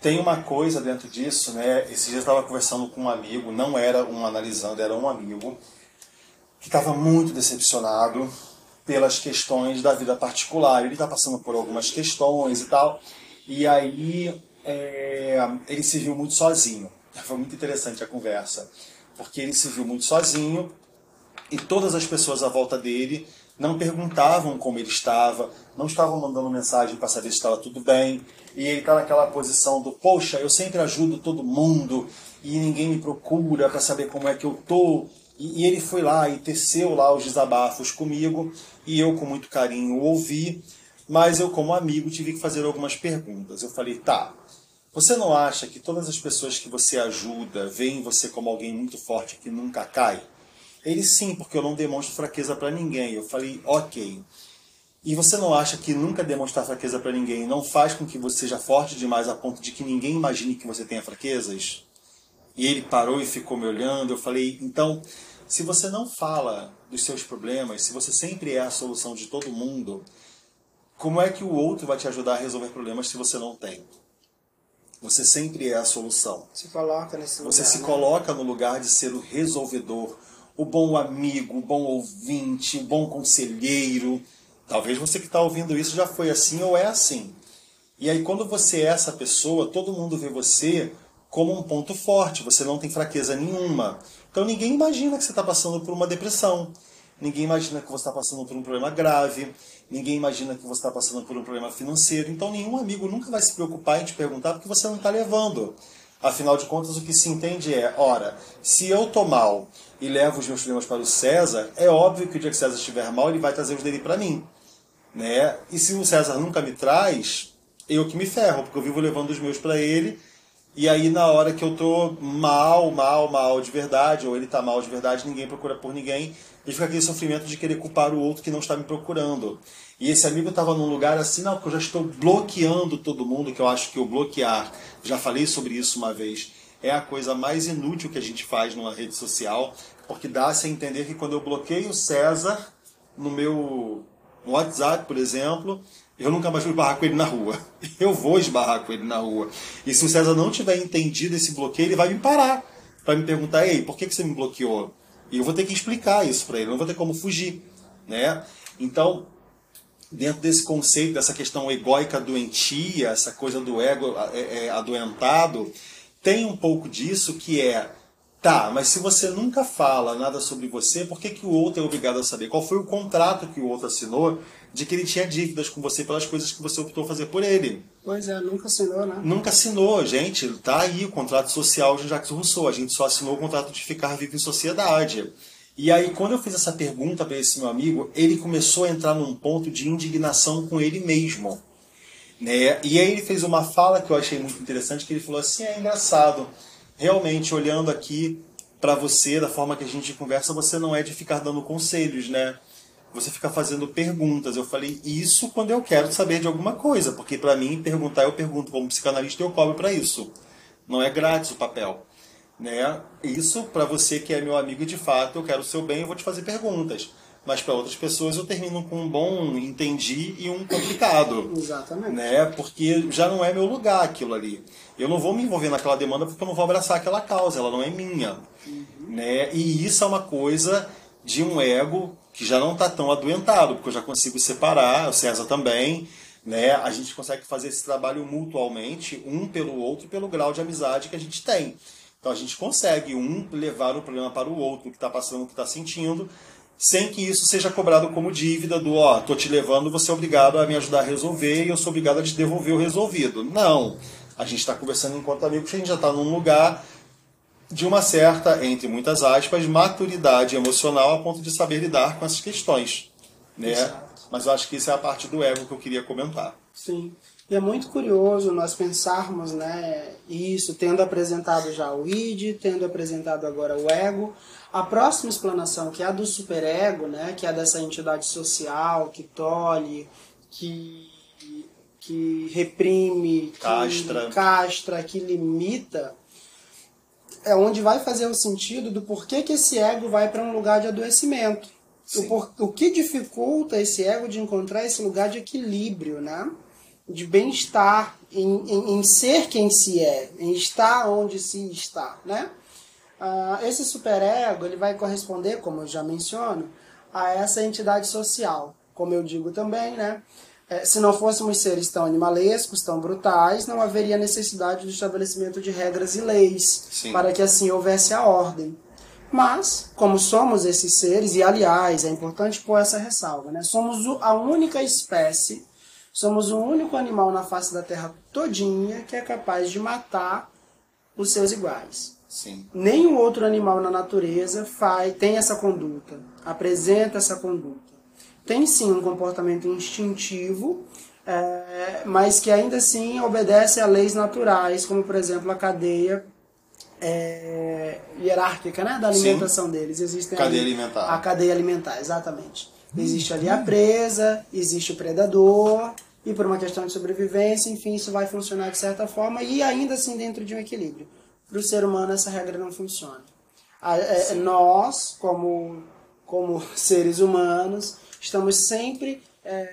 Tem uma coisa dentro disso, né? Esses dias eu estava conversando com um amigo, não era um analisando, era um amigo, que estava muito decepcionado pelas questões da vida particular. Ele está passando por algumas questões e tal. E aí é, ele se viu muito sozinho. Foi muito interessante a conversa. Porque ele se viu muito sozinho e todas as pessoas à volta dele não perguntavam como ele estava, não estavam mandando mensagem para saber se estava tudo bem. E ele está naquela posição do, poxa, eu sempre ajudo todo mundo e ninguém me procura para saber como é que eu tô. E, e ele foi lá e teceu lá os desabafos comigo e eu com muito carinho ouvi, mas eu como amigo tive que fazer algumas perguntas. Eu falei, tá, você não acha que todas as pessoas que você ajuda veem você como alguém muito forte que nunca cai? Ele sim, porque eu não demonstro fraqueza para ninguém. Eu falei, ok. E você não acha que nunca demonstrar fraqueza para ninguém não faz com que você seja forte demais a ponto de que ninguém imagine que você tenha fraquezas? E ele parou e ficou me olhando. Eu falei, então, se você não fala dos seus problemas, se você sempre é a solução de todo mundo, como é que o outro vai te ajudar a resolver problemas se você não tem? Você sempre é a solução. Se coloca nesse lugar. Você se né? coloca no lugar de ser o resolvedor, o bom amigo, o bom ouvinte, o bom conselheiro. Talvez você que está ouvindo isso já foi assim ou é assim. E aí, quando você é essa pessoa, todo mundo vê você como um ponto forte, você não tem fraqueza nenhuma. Então, ninguém imagina que você está passando por uma depressão. Ninguém imagina que você está passando por um problema grave. Ninguém imagina que você está passando por um problema financeiro. Então, nenhum amigo nunca vai se preocupar em te perguntar porque você não está levando. Afinal de contas, o que se entende é: ora, se eu estou mal e levo os meus problemas para o César, é óbvio que o dia que o César estiver mal, ele vai trazer os dele para mim. Né? E se o César nunca me traz, eu que me ferro, porque eu vivo levando os meus para ele. E aí, na hora que eu tô mal, mal, mal de verdade, ou ele tá mal de verdade, ninguém procura por ninguém, e fica aquele sofrimento de querer culpar o outro que não está me procurando. E esse amigo estava num lugar assim, não, porque eu já estou bloqueando todo mundo, que eu acho que o bloquear, já falei sobre isso uma vez, é a coisa mais inútil que a gente faz numa rede social, porque dá-se a entender que quando eu bloqueio o César no meu WhatsApp, por exemplo, eu nunca mais vou esbarrar com ele na rua. Eu vou esbarrar com ele na rua. E se o César não tiver entendido esse bloqueio, ele vai me parar para me perguntar: ei, por que, que você me bloqueou? E eu vou ter que explicar isso para ele, não vou ter como fugir. Né? Então, dentro desse conceito, dessa questão egóica doentia, essa coisa do ego é, é, adoentado, tem um pouco disso que é. Tá, mas se você nunca fala nada sobre você, por que, que o outro é obrigado a saber? Qual foi o contrato que o outro assinou de que ele tinha dívidas com você pelas coisas que você optou fazer por ele? Pois é, nunca assinou, né? Nunca assinou, gente. Tá aí o contrato social de Jacques Rousseau. A gente só assinou o contrato de ficar vivo em sociedade. E aí, quando eu fiz essa pergunta para esse meu amigo, ele começou a entrar num ponto de indignação com ele mesmo. Né? E aí ele fez uma fala que eu achei muito interessante, que ele falou assim, é engraçado. Realmente olhando aqui para você, da forma que a gente conversa, você não é de ficar dando conselhos, né? Você fica fazendo perguntas. Eu falei isso quando eu quero saber de alguma coisa, porque para mim perguntar eu pergunto como psicanalista eu cobro para isso. Não é grátis o papel, né? Isso para você que é meu amigo de fato eu quero o seu bem, eu vou te fazer perguntas mas para outras pessoas eu termino com um bom entendi e um complicado. Exatamente. Né? Porque já não é meu lugar aquilo ali. Eu não vou me envolver naquela demanda porque eu não vou abraçar aquela causa, ela não é minha. Uhum. Né? E isso é uma coisa de um ego que já não está tão adoentado, porque eu já consigo separar, o César também. Né? A gente consegue fazer esse trabalho mutualmente, um pelo outro, pelo grau de amizade que a gente tem. Então a gente consegue um levar o problema para o outro, o que está passando, o que está sentindo, sem que isso seja cobrado como dívida do ó, tô te levando, você é obrigado a me ajudar a resolver e eu sou obrigado a te devolver o resolvido. Não. A gente está conversando enquanto amigos, a gente já está num lugar de uma certa, entre muitas aspas, maturidade emocional a ponto de saber lidar com essas questões. Né? Mas eu acho que isso é a parte do ego que eu queria comentar. Sim. E é muito curioso nós pensarmos né, isso, tendo apresentado já o id, tendo apresentado agora o ego. A próxima explanação, que é a do superego, né, que é dessa entidade social que tolhe, que, que reprime, que castra. castra, que limita, é onde vai fazer o sentido do porquê que esse ego vai para um lugar de adoecimento. O, por, o que dificulta esse ego de encontrar esse lugar de equilíbrio, né? de bem-estar, em, em, em, ser quem se é, em estar onde se está, né? Ah, esse superego ele vai corresponder, como eu já menciono, a essa entidade social, como eu digo também, né? É, se não fôssemos seres tão animalescos, tão brutais, não haveria necessidade do estabelecimento de regras e leis Sim. para que assim houvesse a ordem. Mas, como somos esses seres, e aliás, é importante pôr essa ressalva, né? somos a única espécie Somos o único animal na face da Terra todinha que é capaz de matar os seus iguais. Sim. Nenhum outro animal na natureza faz, tem essa conduta, apresenta essa conduta. Tem sim um comportamento instintivo, é, mas que ainda assim obedece a leis naturais, como por exemplo a cadeia é, hierárquica né, da alimentação sim. deles. Existe cadeia alimentar. A cadeia alimentar, exatamente. Existe ali a presa, existe o predador, e por uma questão de sobrevivência, enfim, isso vai funcionar de certa forma e ainda assim dentro de um equilíbrio. Para o ser humano essa regra não funciona. É, nós, como, como seres humanos, estamos sempre é,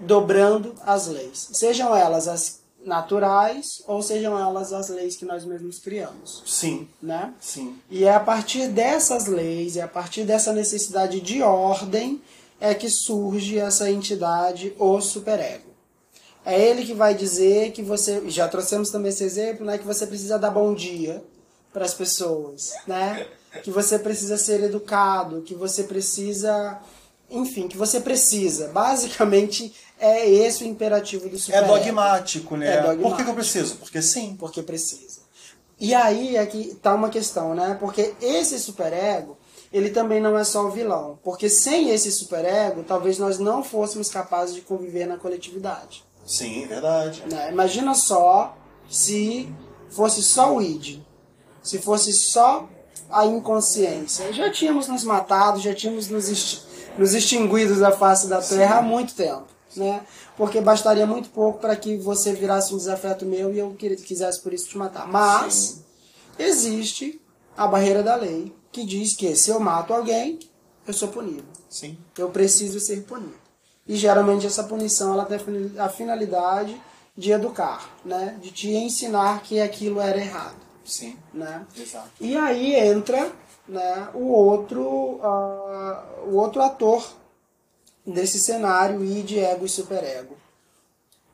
dobrando as leis, sejam elas as naturais ou sejam elas as leis que nós mesmos criamos. Sim. Né? Sim. E é a partir dessas leis, é a partir dessa necessidade de ordem é que surge essa entidade, o superego. É ele que vai dizer que você, já trouxemos também esse exemplo, né, que você precisa dar bom dia para as pessoas, né? Que você precisa ser educado, que você precisa, enfim, que você precisa. Basicamente é esse o imperativo do super. É dogmático, né? É dogmático. Por que, que eu preciso? Porque sim. Porque precisa. E aí é que tá uma questão, né? Porque esse superego, ele também não é só o vilão. Porque sem esse superego, talvez nós não fôssemos capazes de conviver na coletividade. Sim, verdade. Né? Imagina só se fosse só o id, se fosse só a inconsciência. Já tínhamos nos matado, já tínhamos nos, nos extinguido da face da Terra Sim. há muito tempo. Né? Porque bastaria muito pouco para que você virasse um desafeto meu e eu quisesse por isso te matar. Mas Sim. existe a barreira da lei que diz que se eu mato alguém, eu sou punido. Sim. Eu preciso ser punido. E geralmente essa punição ela tem a finalidade de educar, né? De te ensinar que aquilo era errado. Sim. Né? Exato. E aí entra né, o outro uh, o outro ator desse cenário id, ego e superego.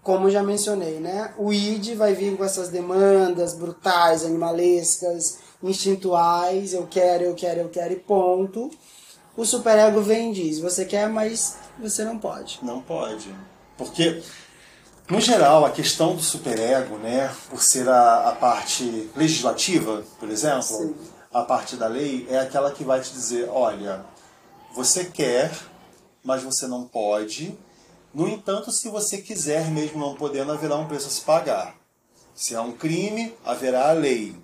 Como já mencionei, né? O id vai vir com essas demandas brutais, animalescas, instintuais, eu quero, eu quero, eu quero e ponto. O superego vem e diz: você quer, mas você não pode. Não pode. Porque, no geral, a questão do superego, né, por ser a, a parte legislativa, por exemplo, Sim. A parte da lei, é aquela que vai te dizer: olha, você quer, mas você não pode. No entanto, se você quiser, mesmo não podendo, haverá um preço a se pagar. Se há um crime, haverá a lei.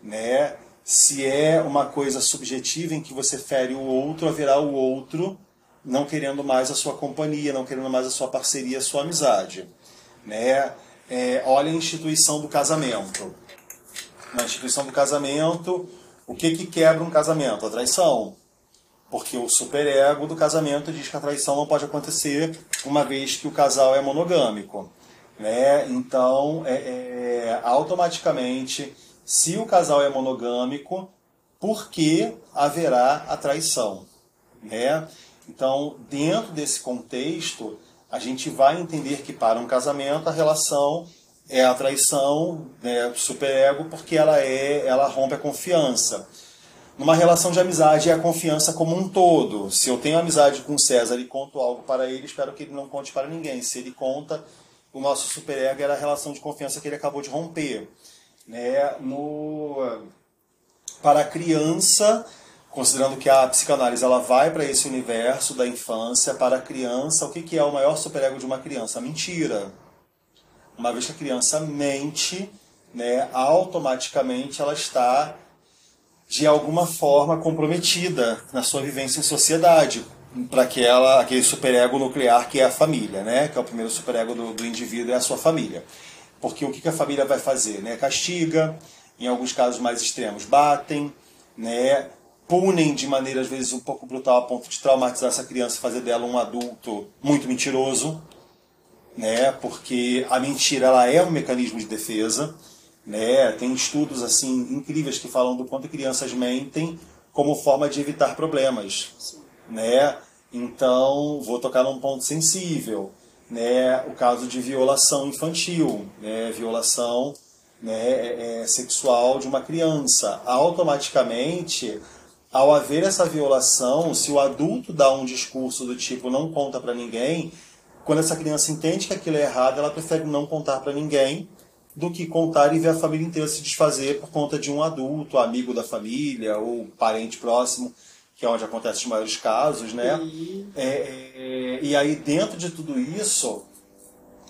né? Se é uma coisa subjetiva em que você fere o outro, haverá o outro não querendo mais a sua companhia, não querendo mais a sua parceria, a sua amizade, né? É, olha a instituição do casamento. Na instituição do casamento, o que que quebra um casamento? A traição. Porque o superego do casamento diz que a traição não pode acontecer uma vez que o casal é monogâmico. Né? Então, é, é, automaticamente, se o casal é monogâmico, por que haverá a traição? Né? Então, dentro desse contexto, a gente vai entender que para um casamento a relação é a traição, né, superego, porque ela é, ela rompe a confiança. Numa relação de amizade é a confiança como um todo. Se eu tenho amizade com César e conto algo para ele, espero que ele não conte para ninguém. Se ele conta, o nosso superego era a relação de confiança que ele acabou de romper. Né? No, para a criança, considerando que a psicanálise ela vai para esse universo da infância, para a criança, o que, que é o maior superego de uma criança? A mentira. Uma vez que a criança mente, né, automaticamente ela está de alguma forma comprometida na sua vivência em sociedade para aquela aquele superego nuclear que é a família, né? Que é o primeiro superego do, do indivíduo é a sua família. Porque o que, que a família vai fazer, né? Castiga, em alguns casos mais extremos batem, né? Punem de maneira às vezes um pouco brutal a ponto de traumatizar essa criança e fazer dela um adulto muito mentiroso, né? Porque a mentira ela é um mecanismo de defesa né? Tem estudos assim incríveis que falam do quanto crianças mentem como forma de evitar problemas. Né? Então, vou tocar num ponto sensível. Né? O caso de violação infantil, né? violação né? É, é, sexual de uma criança. Automaticamente, ao haver essa violação, se o adulto dá um discurso do tipo não conta para ninguém, quando essa criança entende que aquilo é errado, ela prefere não contar para ninguém do que contar e ver a família inteira se desfazer por conta de um adulto, amigo da família ou parente próximo, que é onde acontecem os maiores casos, né? Uhum. É, é, e aí dentro de tudo isso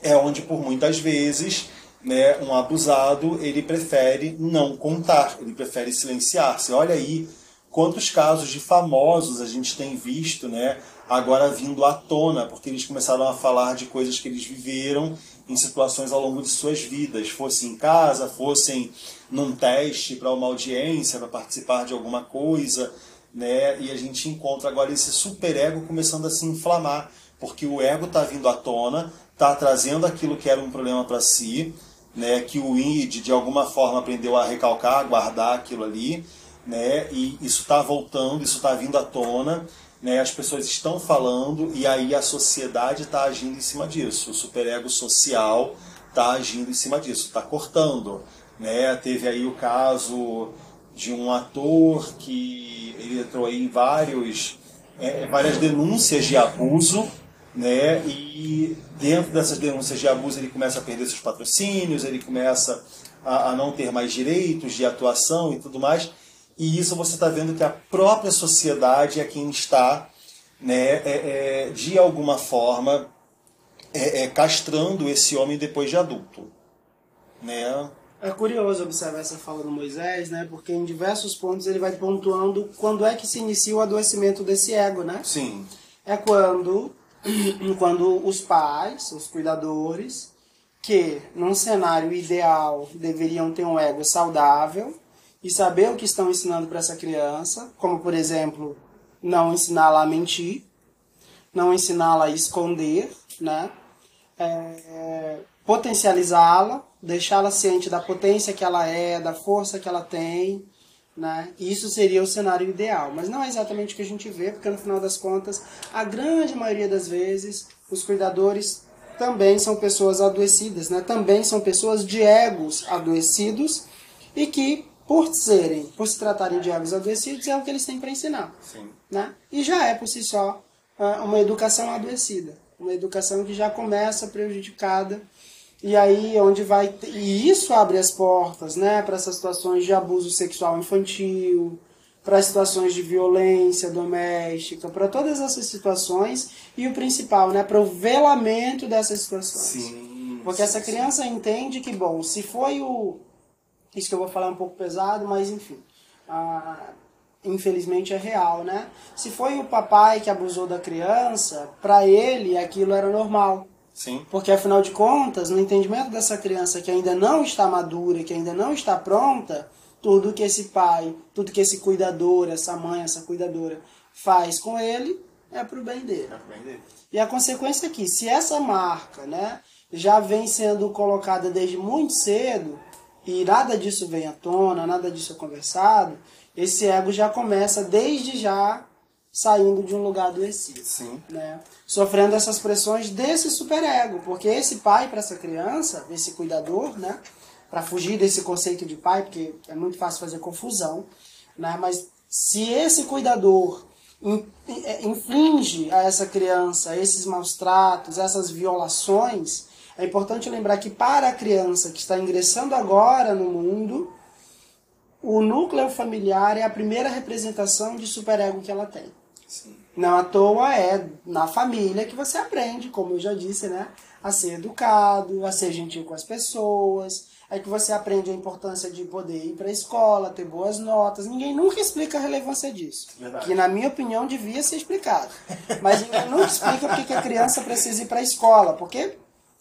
é onde por muitas vezes né, um abusado ele prefere não contar, ele prefere silenciar-se. Olha aí quantos casos de famosos a gente tem visto, né? Agora vindo à tona, porque eles começaram a falar de coisas que eles viveram em situações ao longo de suas vidas, fosse em casa, fossem num teste para uma audiência, para participar de alguma coisa, né? E a gente encontra agora esse superego começando a se inflamar, porque o ego está vindo à tona, está trazendo aquilo que era um problema para si, né? Que o id de alguma forma aprendeu a recalcar, a guardar aquilo ali, né? E isso está voltando, isso está vindo à tona né, as pessoas estão falando e aí a sociedade está agindo em cima disso. O superego social está agindo em cima disso, está cortando. Né? Teve aí o caso de um ator que ele entrou aí em vários, é, várias denúncias de abuso, né? e dentro dessas denúncias de abuso ele começa a perder seus patrocínios, ele começa a, a não ter mais direitos de atuação e tudo mais. E isso você está vendo que a própria sociedade é quem está, né, é, é, de alguma forma, é, é castrando esse homem depois de adulto. Né? É curioso observar essa fala do Moisés, né? Porque em diversos pontos ele vai pontuando quando é que se inicia o adoecimento desse ego, né? Sim. É quando, quando os pais, os cuidadores, que num cenário ideal deveriam ter um ego saudável, e saber o que estão ensinando para essa criança, como por exemplo, não ensiná-la a mentir, não ensiná-la a esconder, né? É, potencializá-la, deixá-la ciente da potência que ela é, da força que ela tem, né? Isso seria o cenário ideal, mas não é exatamente o que a gente vê, porque no final das contas, a grande maioria das vezes, os cuidadores também são pessoas adoecidas, né? Também são pessoas de egos adoecidos e que por serem, por se tratarem de egos adoecidos, é o que eles têm para ensinar. Sim. Né? E já é por si só ah, uma educação adoecida, uma educação que já começa prejudicada e aí onde vai e isso abre as portas, né, para essas situações de abuso sexual infantil, para situações de violência doméstica, para todas essas situações e o principal, né, para o velamento dessas situações. Sim. Porque essa criança entende que bom, se foi o Isso que eu vou falar é um pouco pesado, mas enfim. Ah, infelizmente é real, né? Se foi o papai que abusou da criança, para ele aquilo era normal. Sim. Porque afinal de contas, no entendimento dessa criança que ainda não está madura, que ainda não está pronta, tudo que esse pai, tudo que esse cuidador, essa mãe, essa cuidadora faz com ele é pro bem dele. É pro bem dele. E a consequência é que se essa marca, né, já vem sendo colocada desde muito cedo e nada disso vem à tona, nada disso é conversado, esse ego já começa desde já saindo de um lugar adoecido. Sim. Né? Sofrendo essas pressões desse superego, porque esse pai para essa criança, esse cuidador, né, para fugir desse conceito de pai, porque é muito fácil fazer confusão, né, mas se esse cuidador é, inflige a essa criança esses maus tratos, essas violações, é importante lembrar que para a criança que está ingressando agora no mundo, o núcleo familiar é a primeira representação de superego que ela tem. Sim. Não à toa é na família que você aprende, como eu já disse, né? A ser educado, a ser gentil com as pessoas, é que você aprende a importância de poder ir para a escola, ter boas notas. Ninguém nunca explica a relevância disso. Verdade. Que, na minha opinião, devia ser explicado. Mas ninguém nunca explica porque que a criança precisa ir para a escola. Porque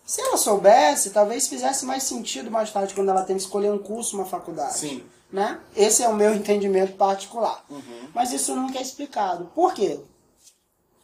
se ela soubesse, talvez fizesse mais sentido mais tarde, quando ela tem que escolher um curso, uma faculdade. Sim. Né? Esse é o meu entendimento particular. Uhum. Mas isso nunca é explicado. Por quê?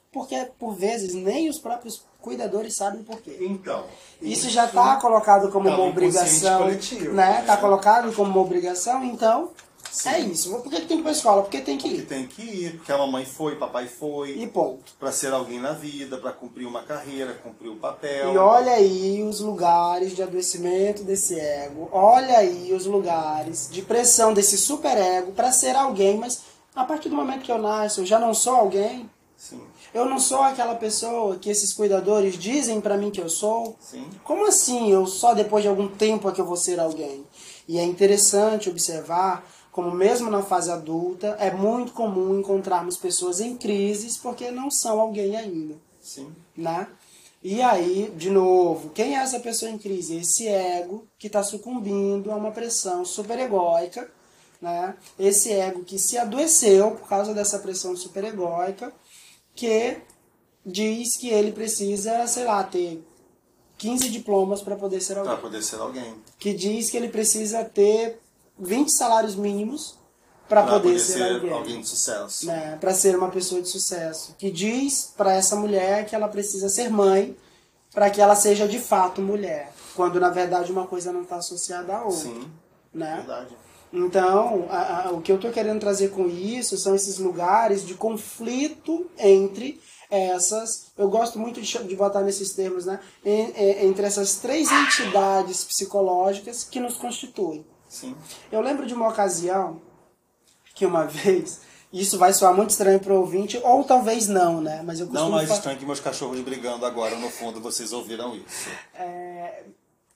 Porque, por vezes, nem os próprios cuidadores sabem por quê. Então. Isso já está colocado como Tá uma obrigação, coletivo, né? né? Está colocado como uma obrigação, então Sim. é isso. Por que que tem que ir para a escola? Porque tem que Que ir. tem que ir, porque a mamãe foi, papai foi. E ponto. Pra ser alguém na vida, pra cumprir uma carreira, cumprir um papel. E olha aí os lugares de adoecimento desse ego. Olha aí os lugares de pressão desse superego para ser alguém, mas a partir do momento que eu nasço, eu já não sou alguém. Sim, Eu não sou aquela pessoa que esses cuidadores dizem para mim que eu sou. sim. Como assim? Eu só depois de algum tempo é que eu vou ser alguém? E é interessante observar como mesmo na fase adulta é muito comum encontrarmos pessoas em crises porque não são alguém ainda, Sim. né? E aí, de novo, quem é essa pessoa em crise? Esse ego que está sucumbindo a uma pressão superegóica, né? Esse ego que se adoeceu por causa dessa pressão superegóica, que diz que ele precisa, sei lá, ter 15 diplomas para poder ser alguém. poder ser alguém. Que diz que ele precisa ter 20 salários mínimos para Pra poder, ser, alguém. de sucesso. Né, para ser uma pessoa de sucesso. Que diz para essa mulher que ela precisa ser mãe para que ela seja de fato mulher. Quando na verdade uma coisa não está associada à outra. Sim, Né? verdade. Então, a- a- o que eu estou querendo trazer com isso são esses lugares de conflito entre essas. Eu gosto muito de, de botar nesses termos, né? En- é, entre essas três entidades psicológicas que nos constituem. Sim. Eu lembro de uma ocasião que uma vez. Isso vai soar muito estranho para o ouvinte, ou talvez não, né? Mas eu Não mais estranho que meus cachorros brigando agora no fundo, vocês ouviram isso. É,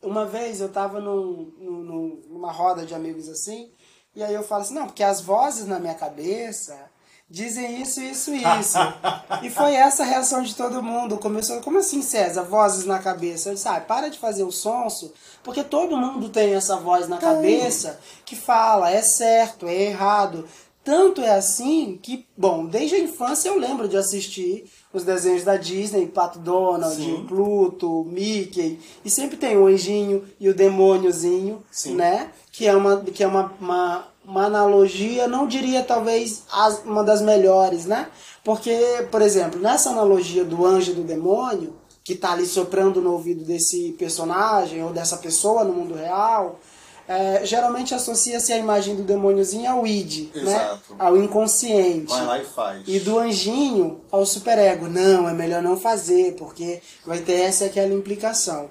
uma vez eu tava num, num- numa roda de amigos assim, e aí eu falo assim, não, porque as vozes na minha cabeça dizem isso, isso, isso. e foi essa a reação de todo mundo. Começou, como assim, César? Vozes na cabeça? Eu disse, ah, para de fazer o sonso, porque todo mundo tem essa voz na cabeça que fala, é certo, é errado. Tanto é assim que, bom, desde a infância eu lembro de assistir os desenhos da Disney, Pato Donald, Sim. Pluto, Mickey, e sempre tem o anjinho e o demôniozinho, Sim. né? Que é uma, que é uma, uma, uma analogia, não diria talvez as- uma das melhores, né? Porque, por exemplo, nessa analogia do anjo e do demônio, que tá ali soprando no ouvido desse personagem ou dessa pessoa no mundo real, é, geralmente associa-se a imagem do demôniozinho ao id, né? Exato. Ao inconsciente. Vai lá e faz. E do anjinho ao superego. Não, é melhor não fazer, porque vai ter essa e aquela implicação.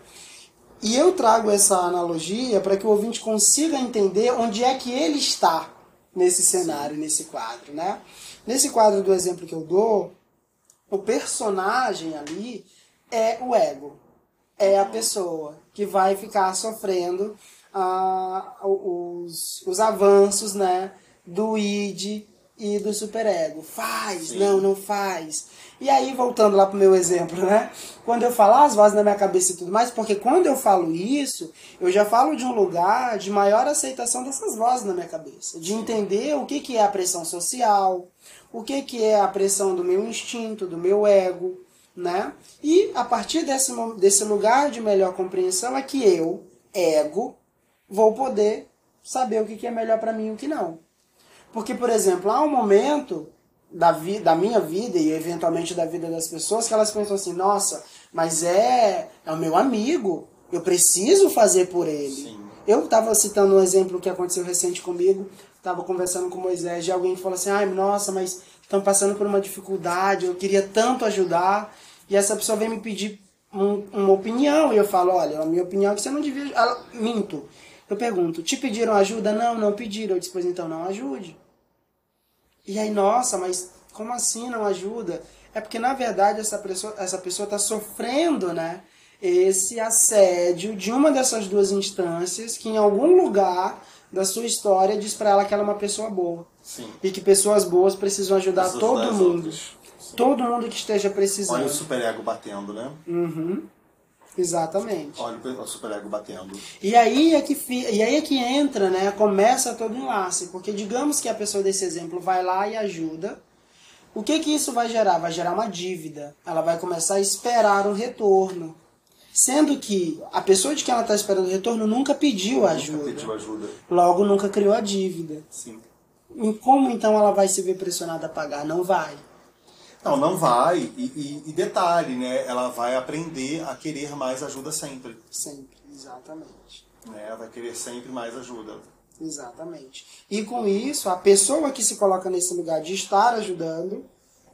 E eu trago essa analogia para que o ouvinte consiga entender onde é que ele está nesse cenário, nesse quadro, né? Nesse quadro do exemplo que eu dou, o personagem ali é o ego. É a pessoa que vai ficar sofrendo ah, os, os avanços né, do id e do superego. Faz, Sim. não, não faz. E aí, voltando lá pro meu exemplo, né? Quando eu falo as vozes na minha cabeça e tudo mais, porque quando eu falo isso, eu já falo de um lugar de maior aceitação dessas vozes na minha cabeça. De entender o que, que é a pressão social, o que, que é a pressão do meu instinto, do meu ego, né? E a partir desse, desse lugar de melhor compreensão é que eu, ego, vou poder saber o que, que é melhor para mim e o que não. Porque, por exemplo, há um momento da, vi, da minha vida e eventualmente da vida das pessoas que elas pensam assim, nossa, mas é, é o meu amigo, eu preciso fazer por ele. Sim. Eu estava citando um exemplo que aconteceu recente comigo, estava conversando com Moisés e alguém falou assim, ai, nossa, mas estão passando por uma dificuldade, eu queria tanto ajudar, e essa pessoa vem me pedir um, uma opinião, e eu falo, olha, a minha opinião é que você não devia... Ela, minto. Eu pergunto, te pediram ajuda? Não, não pediram. Eu disse, pois então não ajude. E aí, nossa, mas como assim não ajuda? É porque, na verdade, essa pessoa essa pessoa está sofrendo, né? Esse assédio de uma dessas duas instâncias que, em algum lugar da sua história, diz para ela que ela é uma pessoa boa. Sim. E que pessoas boas precisam ajudar todo mundo. Todo mundo que esteja precisando. Olha o superego batendo, né? Uhum. Exatamente. Olha o superego batendo. E aí é que e aí é que entra, né? Começa todo o enlace, porque digamos que a pessoa desse exemplo vai lá e ajuda. O que que isso vai gerar? Vai gerar uma dívida. Ela vai começar a esperar um retorno. Sendo que a pessoa de quem ela está esperando o retorno nunca pediu ajuda. Nunca pediu ajuda. Logo, nunca criou a dívida. Sim. E como então ela vai se ver pressionada a pagar? Não vai. Não, não vai. E, e, e, detalhe, né? Ela vai aprender a querer mais ajuda sempre. Sempre, exatamente. Né? Vai querer sempre mais ajuda. Exatamente. E com isso, a pessoa que se coloca nesse lugar de estar ajudando,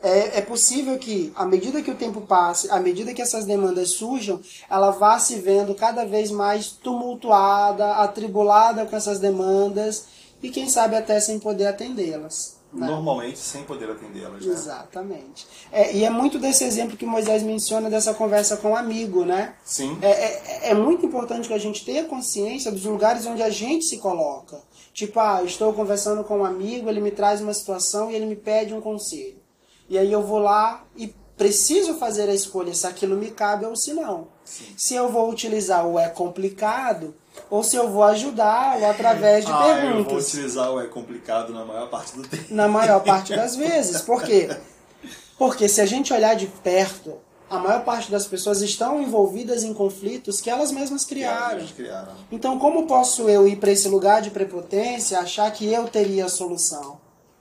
é, é possível que, à medida que o tempo passe, à medida que essas demandas surjam, ela vá se vendo cada vez mais tumultuada, atribulada com essas demandas e, quem sabe, até sem poder atendê-las. Né? Normalmente sem poder atendê-las. Né? Exatamente. É, e é muito desse exemplo que Moisés menciona dessa conversa com o um amigo, né? Sim. É, é, é, muito importante que a gente tenha consciência dos lugares onde a gente se coloca. Tipo, ah, estou conversando com um amigo, ele me traz uma situação e ele me pede um conselho. E aí eu vou lá e preciso fazer a escolha se aquilo me cabe ou se não. Sim. Se eu vou utilizar o é complicado, ou se eu vou ajudá-lo através de ah, perguntas. Eu vou utilizar o é complicado na maior parte do tempo. Na maior parte das vezes. Por quê? Porque se a gente olhar de perto, a maior parte das pessoas estão envolvidas em conflitos que elas mesmas criaram. Elas criaram. Então, como posso eu ir para esse lugar de prepotência, achar que eu teria a solução?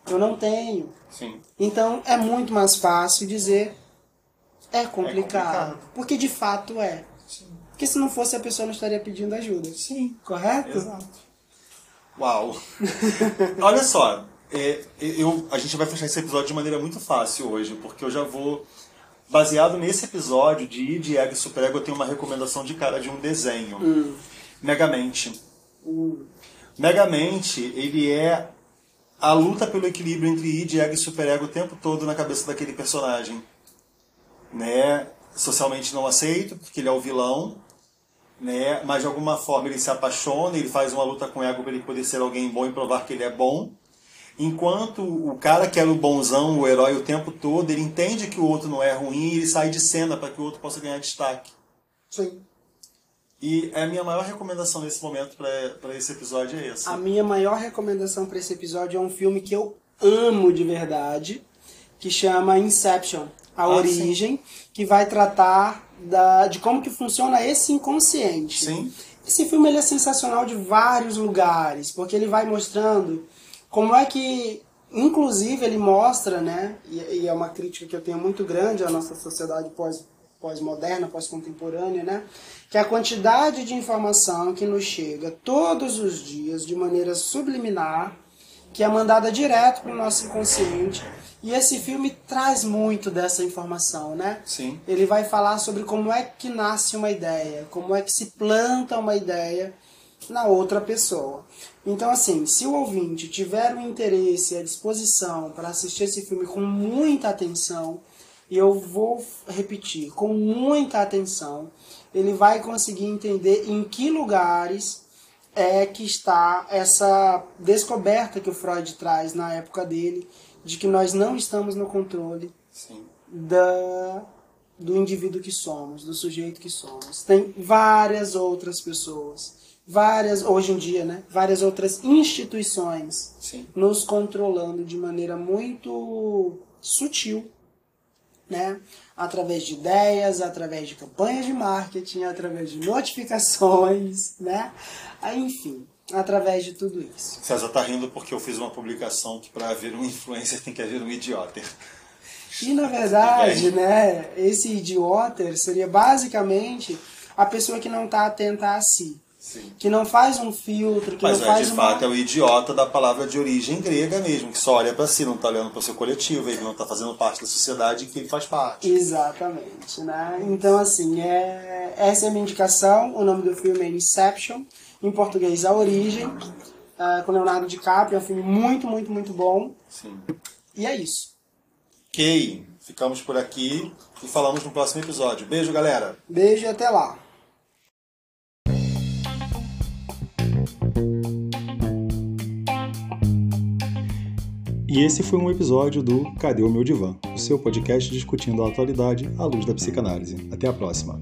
Eu não tenho. Sim. Então, é muito mais fácil dizer é complicado, é complicado. porque de fato é. Porque se não fosse, a pessoa não estaria pedindo ajuda. Sim. Correto? Exato. Uau! Olha só, é, eu, a gente vai fechar esse episódio de maneira muito fácil hoje, porque eu já vou. Baseado nesse episódio de id e Egg Superego, eu tenho uma recomendação de cara de um desenho. Hum. Megamente. Hum. Megamente, ele é a luta pelo equilíbrio entre id, ego e superego o tempo todo na cabeça daquele personagem. Né? Socialmente não aceito, porque ele é o vilão, né? mas de alguma forma ele se apaixona, ele faz uma luta com o ego para ele poder ser alguém bom e provar que ele é bom. Enquanto o cara que era o bonzão, o herói o tempo todo, ele entende que o outro não é ruim e ele sai de cena para que o outro possa ganhar destaque. Sim. E a minha maior recomendação nesse momento para esse episódio é essa. A minha maior recomendação para esse episódio é um filme que eu amo de verdade, que chama Inception, A ah, Origem, sim. que vai tratar da, de como que funciona esse inconsciente. Sim. Esse filme ele é sensacional de vários lugares, porque ele vai mostrando como é que, inclusive, ele mostra, né, e, e é uma crítica que eu tenho muito grande à nossa sociedade pós pós-moderna, pós-contemporânea, né? Que a quantidade de informação que nos chega todos os dias de maneira subliminar, que é mandada direto para o nosso inconsciente, e esse filme traz muito dessa informação, né? Sim. Ele vai falar sobre como é que nasce uma ideia, como é que se planta uma ideia na outra pessoa. Então, assim, se o ouvinte tiver um interesse e a disposição para assistir esse filme com muita atenção, e eu vou repetir, com muita atenção, ele vai conseguir entender em que lugares é que está essa descoberta que o Freud traz na época dele de que nós não estamos no controle Sim. da, do indivíduo que somos, do sujeito que somos. Tem várias outras pessoas, várias hoje em dia, né? Várias outras instituições Sim. nos controlando de maneira muito sutil, né? Através de ideias, através de campanhas de marketing, através de notificações, né? Enfim, através de tudo isso. César tá rindo porque eu fiz uma publicação que para haver um influencer tem que haver um idiota. E na verdade, né, esse idiota seria basicamente a pessoa que não está atenta a si, Sim. que não faz um filtro, que Mas não é, faz de uma... fato é o idiota da palavra de origem grega mesmo, que só olha para si, não tá olhando para o seu coletivo, ele não tá fazendo parte da sociedade em que ele faz parte. Exatamente, né? Então, assim, é... essa é a minha indicação. O nome do filme é Inception, em português A Origem, ah, com Leonardo DiCaprio. É um filme muito, muito, muito bom. Sim. E é isso. Ok, ficamos por aqui e falamos no próximo episódio. Beijo, galera! Beijo e até lá. E esse foi um episódio do Cadê o meu divã? O seu podcast discutindo a atualidade à luz da psicanálise. Até a próxima.